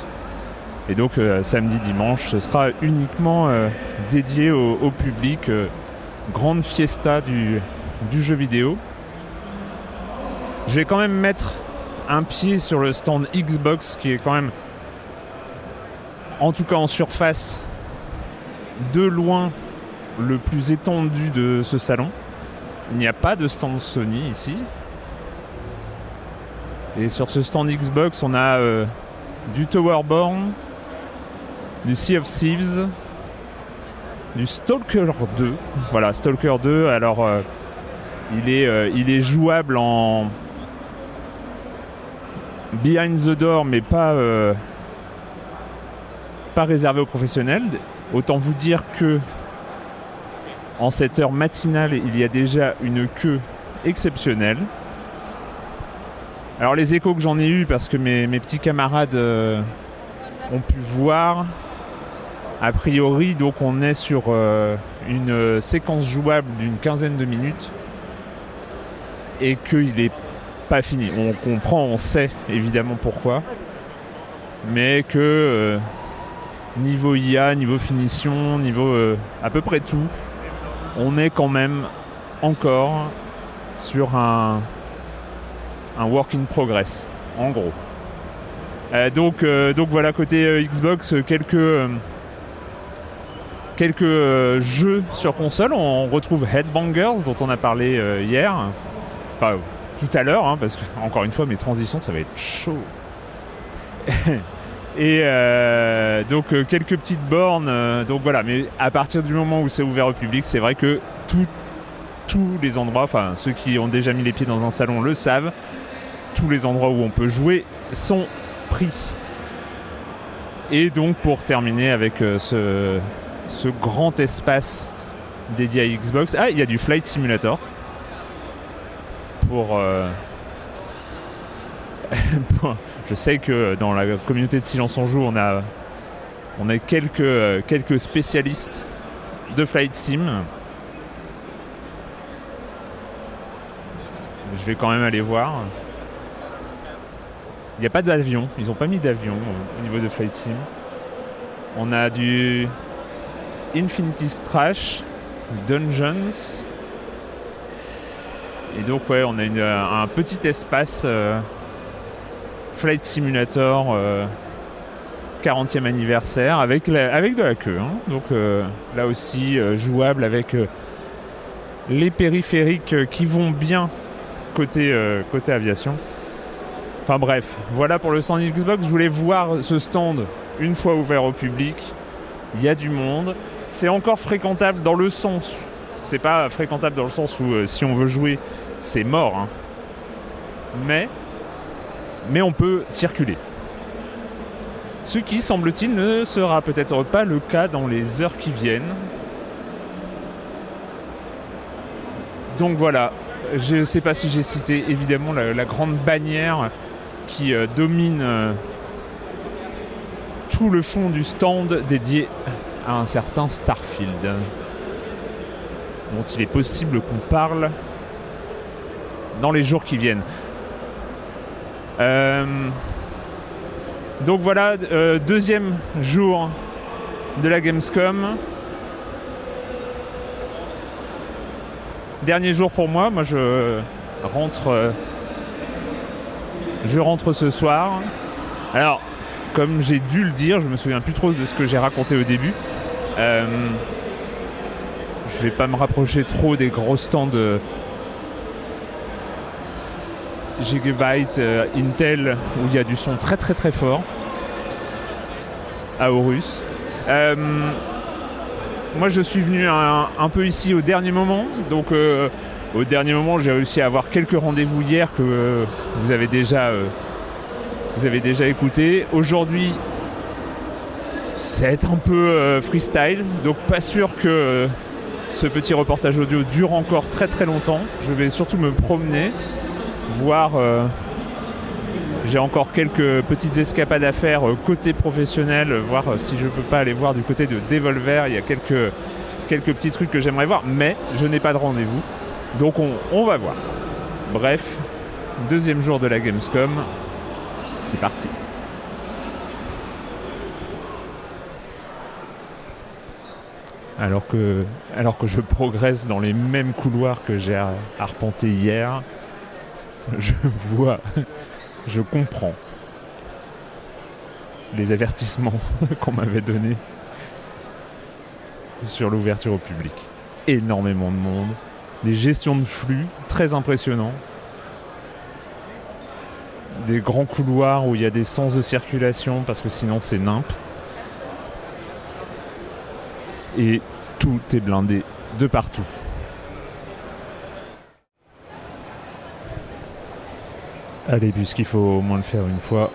Et donc euh, samedi, dimanche, ce sera uniquement dédié au, public. grande fiesta du jeu vidéo. Je vais quand même mettre un pied sur le stand Xbox qui est quand même, en tout cas en surface, de loin le plus étendu de ce salon. Il n'y a pas de stand Sony ici. Et sur ce stand Xbox, on a euh, du Towerborn, du Sea of Thieves, du Stalker 2. Voilà, Stalker 2. Alors, euh, il, est, euh, il est jouable en behind the door, mais pas, pas réservé aux professionnels. Autant vous dire que en cette heure matinale, il y a déjà une queue exceptionnelle. Alors les échos que j'en ai eu parce que mes, petits camarades euh, ont pu voir, a priori, donc on est sur euh, une séquence jouable d'une quinzaine de minutes et qu'il n'est pas fini. On comprend, on sait évidemment pourquoi, mais que euh, niveau IA, niveau finition, niveau euh, à peu près tout, on est quand même encore sur un, un work in progress, en gros. Euh, donc, euh, donc voilà, côté Xbox, quelques, quelques jeux sur console. On retrouve Headbangers, dont on a parlé hier. Enfin, tout à l'heure, hein, parce que, encore une fois, mes transitions, ça va être chaud. Et euh, donc euh, quelques petites bornes. euh, donc voilà, mais à partir du moment où c'est ouvert au public, c'est vrai que tous les endroits, enfin ceux qui ont déjà mis les pieds dans un salon le savent, tous les endroits où on peut jouer sont pris. Et donc pour terminer avec ce, ce grand espace dédié à Xbox, ah il y a du Flight Simulator pour- je sais que dans la communauté de Silence en Joue, on a, on a quelques, euh, quelques spécialistes de Flight Sim. Je vais quand même aller voir. Il n'y a pas d'avion, ils n'ont pas mis d'avion au- au niveau de Flight Sim. On a du Infinity Strash, Dungeons. Et donc ouais, on a une- un petit espace euh, Flight Simulator euh, 40e anniversaire avec, avec de la queue. hein. Donc euh, là aussi euh, jouable avec euh, les périphériques euh, qui vont bien côté, euh, côté aviation. Enfin bref, voilà pour le stand Xbox. Je voulais voir ce stand une fois ouvert au public. Il y a du monde. C'est encore fréquentable dans le sens. C'est pas fréquentable dans le sens où euh, si on veut jouer, c'est mort. hein. Mais mais on peut circuler. Ce qui, semble-t-il, ne sera peut-être pas le cas dans les heures qui viennent. Donc voilà, je ne sais pas si j'ai cité évidemment la, grande bannière qui euh, domine euh, tout le fond du stand dédié à un certain Starfield, dont il est possible qu'on parle dans les jours qui viennent. Euh, donc voilà, euh, deuxième jour de la Gamescom. Dernier jour pour moi, moi je rentre, euh, je rentre ce soir. Alors, comme j'ai dû le dire, je me souviens plus trop de ce que j'ai raconté au début. Euh, je vais pas me rapprocher trop des gros stands Gigabyte euh, Intel où il y a du son très très très fort à Horus. Euh, moi je suis venu un, peu ici au dernier moment, donc euh, au dernier moment j'ai réussi à avoir quelques rendez-vous hier que vous avez déjà vous avez déjà écouté. Aujourd'hui c'est un peu freestyle, donc pas sûr que ce petit reportage audio dure encore très très longtemps. Je vais surtout me promener, voir. euh, j'ai encore quelques petites escapades à faire euh, côté professionnel, euh, voir si je peux pas aller voir du côté de Devolver. Il y a quelques, quelques petits trucs que j'aimerais voir, mais je n'ai pas de rendez-vous. Donc on, on va voir. Bref, deuxième jour de la Gamescom. C'est parti. Alors que, alors que je progresse dans les mêmes couloirs que j'ai ar- arpentés hier, je vois, je comprends les avertissements qu'on m'avait donnés sur l'ouverture au public. Énormément de monde, des gestions de flux très impressionnants, des grands couloirs où il y a des sens de circulation parce que sinon c'est nimp. Et tout est blindé de partout. Allez, puisqu'il faut au moins le faire une fois,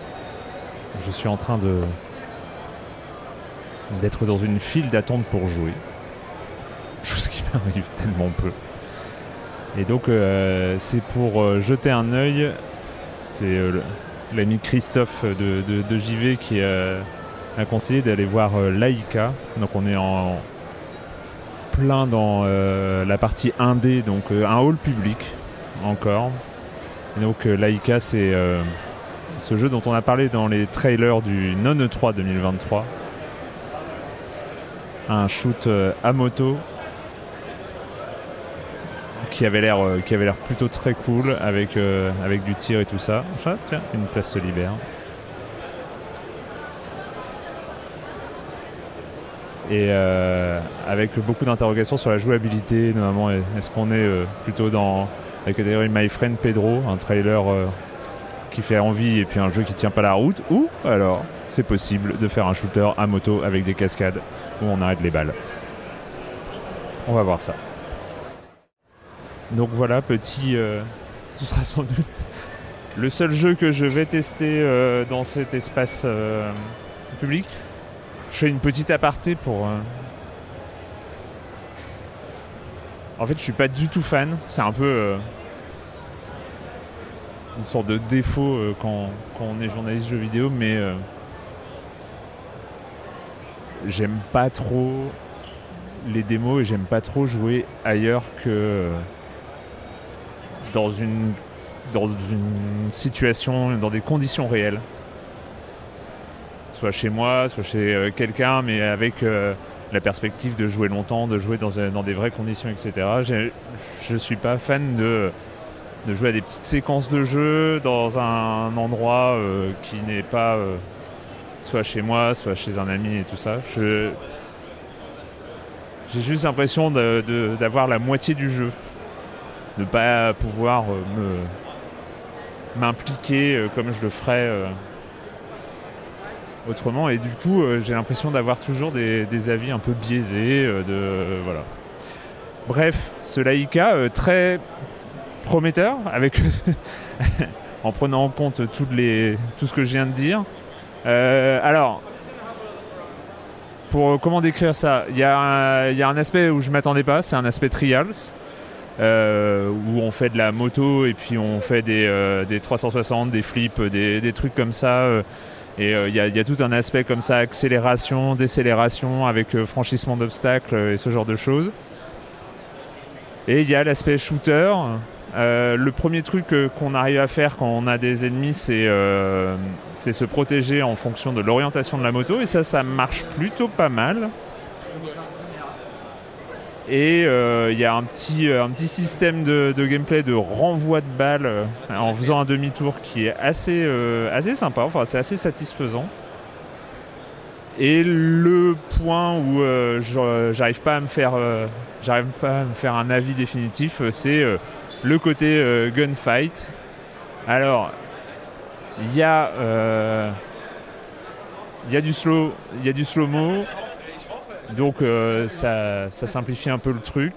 je suis en train de d'être dans une file d'attente pour jouer. Chose qui m'arrive tellement peu. Et donc euh, c'est pour euh, jeter un œil. C'est euh, l'ami Christophe de, JV qui a conseillé d'aller voir Laïka. Donc on est en plein dans la partie 1D, donc un hall public encore. Et donc euh, Laïka c'est euh, ce jeu dont on a parlé dans les trailers du Non E3 2023. Un shoot euh, à moto qui avait l'air qui avait l'air plutôt très cool avec avec du tir et tout ça. Ah, tiens, une place se libère. Et avec beaucoup d'interrogations sur la jouabilité, notamment est-ce qu'on est plutôt dans la catégorie My Friend Pedro, un trailer euh, qui fait envie et puis un jeu qui tient pas la route, ou alors c'est possible de faire un shooter à moto avec des cascades où on arrête les balles. On va voir ça. Donc voilà, petit. euh, ce sera sans doute le seul jeu que je vais tester euh, dans cet espace public. Je fais une petite aparté pour. euh, En fait, je suis pas du tout fan. C'est un peu euh, une sorte de défaut euh, quand, on est journaliste jeu vidéo, mais euh, j'aime pas trop les démos et j'aime pas trop jouer ailleurs que dans une dans une situation, dans des conditions réelles. Soit chez moi, soit chez quelqu'un, mais avec la perspective de jouer longtemps, de jouer dans, des vraies conditions, etc. Je suis pas fan de, jouer à des petites séquences de jeu dans un endroit euh, qui n'est pas euh, soit chez moi, soit chez un ami et tout ça. J'ai juste l'impression d'avoir la moitié du jeu, de pas pouvoir euh, m'impliquer comme je le ferais autrement. Et du coup, euh, j'ai l'impression d'avoir toujours des, avis un peu biaisés. euh, de, euh, voilà. Bref, ce Laïka, très prometteur, avec en prenant en compte tout ce que je viens de dire. Alors, pour comment décrire ça? Il y, a un- aspect où je m'attendais pas, c'est un aspect trials. où on fait de la moto et puis on fait des, euh, des 360, des flips, des trucs comme ça. Euh, et euh, il y, a- il y a tout un aspect comme ça, accélération, décélération avec euh, franchissement d'obstacles euh, et ce genre de choses. Et il y a l'aspect shooter. Euh, le premier truc euh, qu'on arrive à faire quand on a des ennemis, euh, c'est se protéger en fonction de l'orientation de la moto. Et ça, ça marche plutôt pas mal. Et euh, il y a un petit, euh, système de, gameplay de renvoi de balles euh, en faisant un demi-tour qui est assez, assez sympa, enfin c'est assez satisfaisant. Et le point où j'arrive pas à me faire, pas à me faire un avis définitif, c'est le côté gunfight. Alors, il y y a du slow, il y a du slow mo, donc euh, ça, simplifie un peu le truc.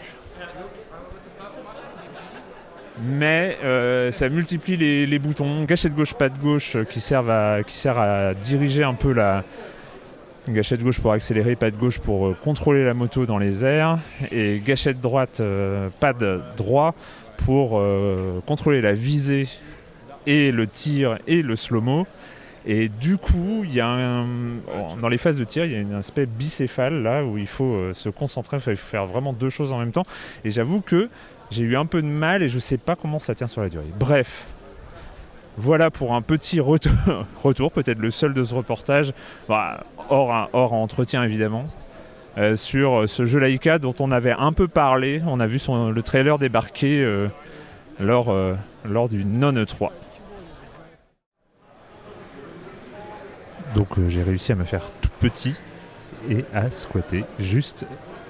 Mais euh, ça multiplie les, boutons, gâchette gauche, pas de gauche, euh, qui sert à diriger un peu la gâchette gauche pour accélérer, pas de gauche pour contrôler la moto dans les airs, et gâchette droite, euh, pad droit pour contrôler la visée et le tir et le slow-mo. Et du coup, il y a dans les phases de tir, il y a un aspect bicéphale là où il faut euh, se concentrer, il faut faire vraiment deux choses en même temps. Et j'avoue que j'ai eu un peu de mal et je sais pas comment ça tient sur la durée. Bref, Voilà pour un petit retour, peut-être le seul de ce reportage, bah, hors, entretien évidemment, euh, sur ce jeu Laika dont on avait un peu parlé. On a vu le trailer débarquer euh, lors, euh, lors du non E3. Donc euh, j'ai réussi à me faire tout petit et à squatter juste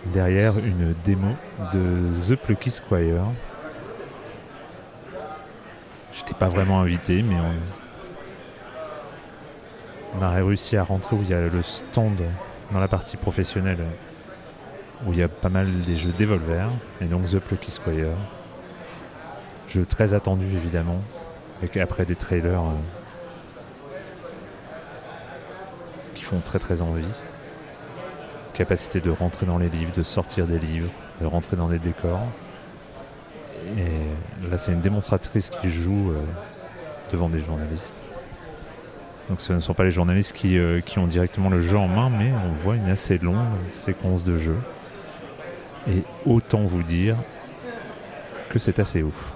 derrière une démo de The Plucky Squire. J'étais pas vraiment invité, mais on, a réussi à rentrer où il y a le stand dans la partie professionnelle où il y a pas mal des jeux Devolver et donc The Plucky Squire. Jeu très attendu évidemment, avec après des trailers euh, qui très très envie. Capacité de rentrer dans les livres, de sortir des livres, de rentrer dans des décors. Et là c'est une démonstratrice qui joue euh, devant des journalistes. Donc ce ne sont pas les journalistes qui, euh, qui ont directement le jeu en main, mais on voit une assez longue séquence de jeu. Et autant vous dire que c'est assez ouf.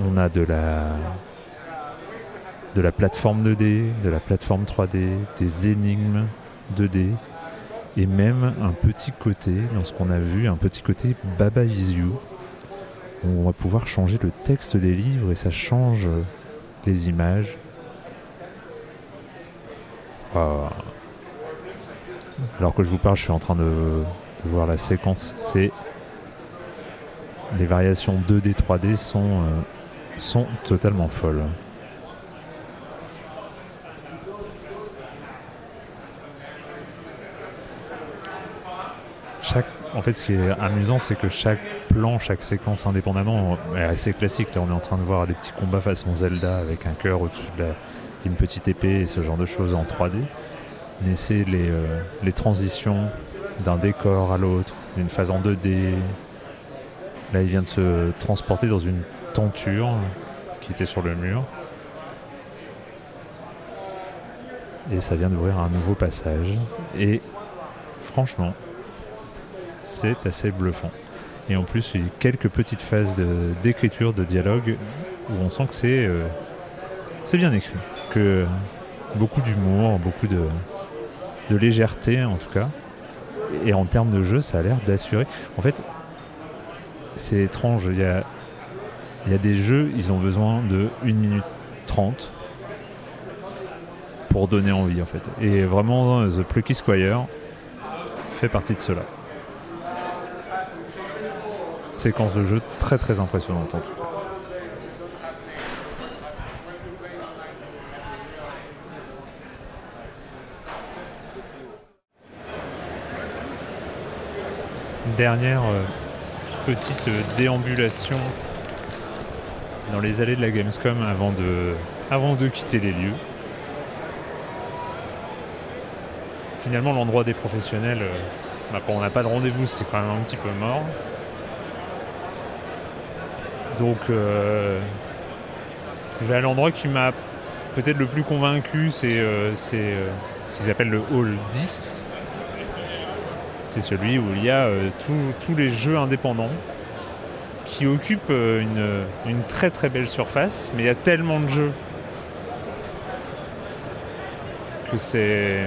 On a de la de la plateforme 2D, de la plateforme 3D, des énigmes 2D et même un petit côté, dans ce qu'on a vu, un petit côté Baba Is You, où on va pouvoir changer le texte des livres et ça change les images. Ah. Alors que je vous parle, je suis en train de, voir la séquence. C'est les variations 2D, 3D sont, euh, sont totalement folles. En fait, ce qui est amusant, c'est que chaque plan, chaque séquence indépendamment est assez classique. Là, on est en train de voir des petits combats façon Zelda avec un cœur au-dessus de une petite épée et ce genre de choses en 3D. Mais c'est les, euh, les transitions d'un décor à l'autre, d'une phase en 2D. Là, il vient de se transporter dans une tenture qui était sur le mur. Et ça vient d'ouvrir un nouveau passage. Et franchement, c'est assez bluffant. Et en plus, il y a quelques petites phases d'écriture, de, dialogue, où on sent que c'est euh, bien écrit. Que beaucoup d'humour, beaucoup de, légèreté en tout cas. Et en termes de jeu, ça a l'air d'assurer. En fait, c'est étrange. Il y a, il y a des jeux, ils ont besoin de 1 minute 30 pour donner envie en fait. Et vraiment, The Plucky Squire fait partie de cela. Séquence de jeu très très impressionnante en tout. Dernière euh, petite euh, déambulation dans les allées de la Gamescom avant de, avant de quitter les lieux. Finalement, l'endroit des professionnels, euh, bah, quand on n'a pas de rendez-vous, c'est quand même un petit peu mort. Donc, je vais à l'endroit qui m'a peut-être le plus convaincu, c'est euh, euh, ce qu'ils appellent le Hall 10. C'est celui où il y a euh, tous- les jeux indépendants qui occupent une, une très très belle surface, mais il y a tellement de jeux que c'est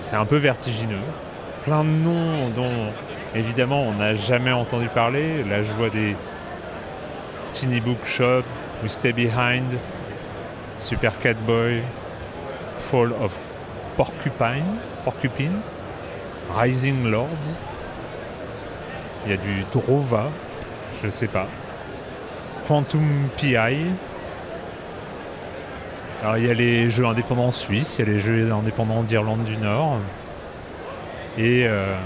c'est un peu vertigineux. Plein de noms dont évidemment on n'a jamais entendu parler. Là je vois des Tiny Bookshop, We Stay Behind, Super Catboy, Fall of Porcupine, Porcupine, Rising Lords. Il y a du Drova, je sais pas. Quantum PI. Alors il y a les jeux indépendants suisses, il y a les jeux indépendants d'Irlande du Nord. Et euh,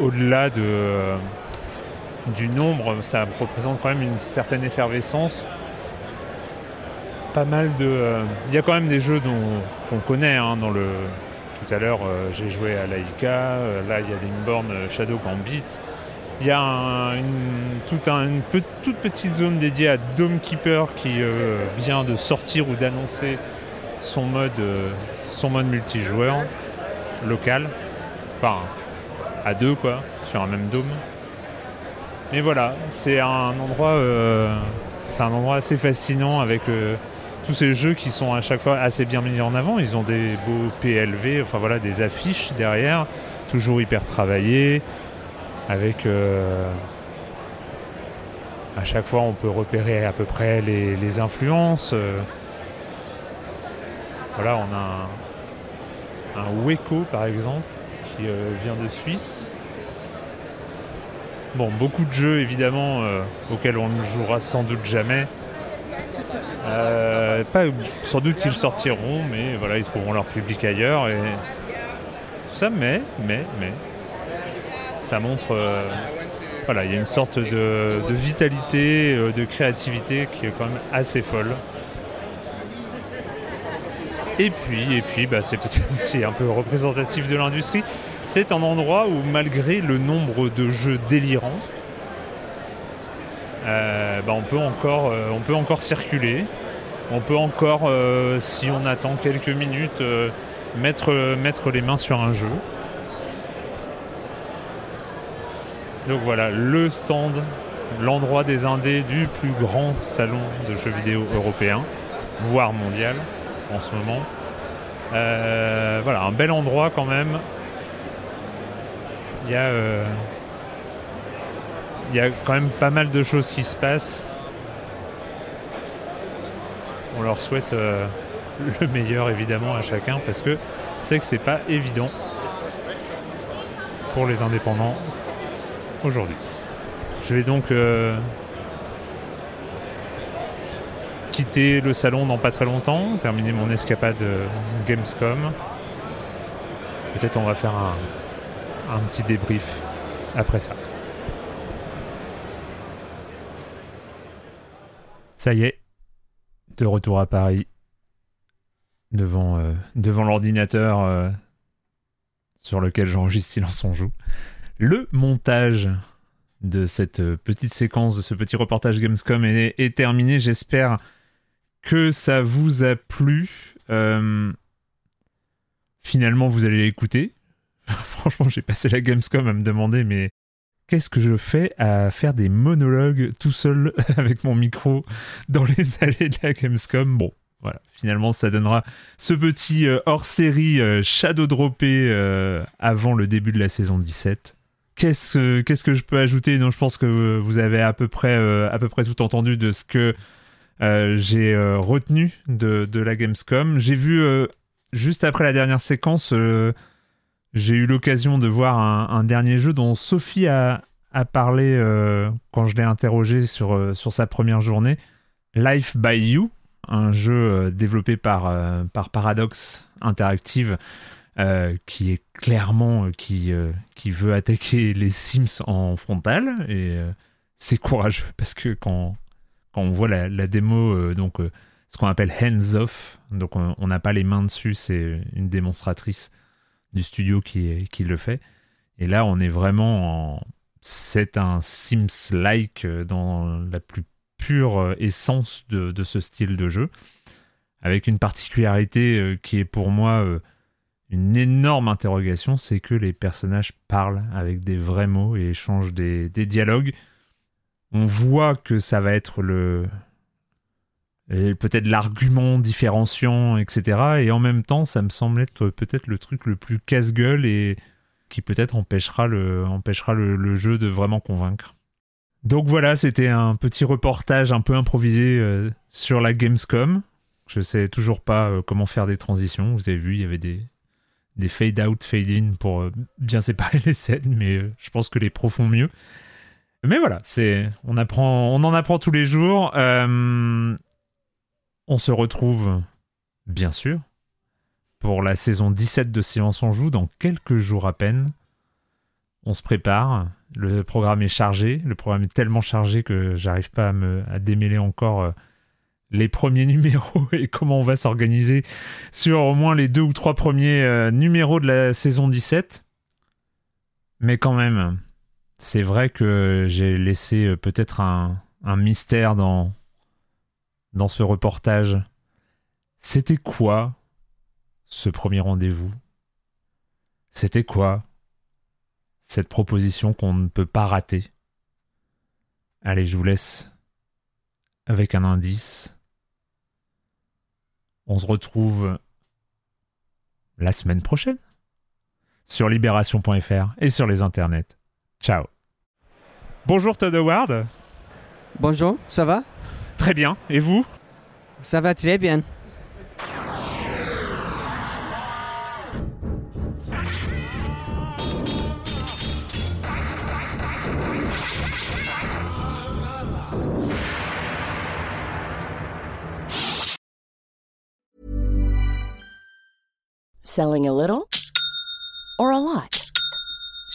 au-delà de, du nombre, ça représente quand même une certaine effervescence. Pas mal de. euh, Il y a quand même des jeux qu'on connaît hein. Tout à l'heure, euh, j'ai joué à Laika. euh, là, il y a Lingborn euh, Shadow Gambit. Il y a un- une, toute petite zone dédiée à Dome Keeper qui vient de sortir ou d'annoncer son mode, son mode multijoueur local. Enfin, à deux quoi, sur un même dôme. Mais voilà, c'est un endroit, euh, c'est un endroit assez fascinant avec euh, tous ces jeux qui sont à chaque fois assez bien mis en avant. Ils ont des beaux PLV, enfin voilà, des affiches derrière, toujours hyper travaillées, avec euh, à chaque fois on peut repérer à peu près les, influences. Voilà, on a un, un Weko par exemple qui euh, vient de Suisse. Bon, beaucoup de jeux évidemment euh, auxquels on ne jouera sans doute jamais. Euh, pas, sans doute qu'ils sortiront, mais voilà, ils trouveront leur public ailleurs et tout ça. Mais, mais, mais, ça montre, voilà, il y a une sorte de, vitalité, de créativité qui est quand même assez folle. Et puis, et puis, bah, c'est peut-être aussi un peu représentatif de l'industrie. C'est un endroit où, malgré le nombre de jeux délirants, euh, bah, on, peut encore, euh, on peut encore circuler. On peut encore, euh, si on attend quelques minutes, mettre, mettre les mains sur un jeu. Donc voilà, le stand, l'endroit des indés du plus grand salon de jeux vidéo européen, voire mondial en ce moment. Voilà, un bel endroit quand même. Il y a, euh, y a quand même pas mal de choses qui se passent. On leur souhaite euh, le meilleur évidemment à chacun parce que c'est que c'est pas évident pour les indépendants aujourd'hui. Je vais donc euh, quitter le salon dans pas très longtemps, terminer mon escapade Gamescom. Peut-être on va faire un, un petit débrief après ça. Ça y est, de retour à Paris, devant, euh, devant l'ordinateur euh, sur lequel j'enregistre Silence on joue. Le montage de cette euh, petite séquence, de ce petit reportage Gamescom est, terminé. J'espère que ça vous a plu. Finalement, vous allez l'écouter. Franchement, j'ai passé la Gamescom à me demander, mais qu'est-ce que je fais à faire des monologues tout seul avec mon micro dans les allées de la Gamescom? Bon, voilà, finalement, ça donnera ce petit euh, hors-série euh, shadow droppé euh, avant le début de la saison 17. Qu'est-ce, qu'est-ce que je peux ajouter? Non, je pense que vous avez à peu près, à peu près tout entendu de ce que j'ai retenu de, de la Gamescom. J'ai vu juste après la dernière séquence, j'ai eu l'occasion de voir un, dernier jeu dont Sophie a, parlé euh, quand je l'ai interrogé sur, euh, sur sa première journée. Life by You, un jeu euh, développé par, par Paradox Interactive qui est clairement qui, qui veut attaquer les Sims en frontal et c'est courageux parce que quand, quand on voit la, la démo, donc ce qu'on appelle hands off, donc on on n'a pas les mains dessus, c'est une démonstratrice du studio qui, qui le fait. Et là, on est vraiment en. C'est un Sims-like euh, dans la plus pure euh, essence de, de ce style de jeu, avec une particularité euh, qui est pour moi une énorme interrogation, c'est que les personnages parlent avec des vrais mots et échangent des, des dialogues. On voit que ça va être le, peut-être l'argument différenciant, etc. Et en même temps, ça me semble être peut-être le truc le plus casse-gueule et qui peut-être empêchera, le, empêchera le, jeu de vraiment convaincre. Donc voilà, c'était un petit reportage un peu improvisé euh, sur la Gamescom. Je sais toujours pas euh, comment faire des transitions. Vous avez vu, il y avait des, des fade-out, fade-in pour euh, bien séparer les scènes, mais je pense que les pros font mieux. Mais voilà, c'est on apprend, on en apprend tous les jours. Euh, on se retrouve, bien sûr, pour la saison 17 de Silence on joue dans quelques jours à peine. On se prépare, le programme est chargé, le programme est tellement chargé que j'arrive pas à me démêler encore euh, les premiers numéros et comment on va s'organiser sur au moins les deux ou trois premiers euh, numéros de la saison 17. Mais quand même, c'est vrai que j'ai laissé euh, peut-être un mystère dans, dans ce reportage. C'était quoi ce premier rendez-vous? C'était quoi cette proposition qu'on ne peut pas rater? Allez, je vous laisse avec un indice. On se retrouve la semaine prochaine sur libération.fr et sur les internets. Ciao. Bonjour Todd Howard. Bonjour, ça va? Très bien. Et vous Ça va très bien. Selling a little or a lot?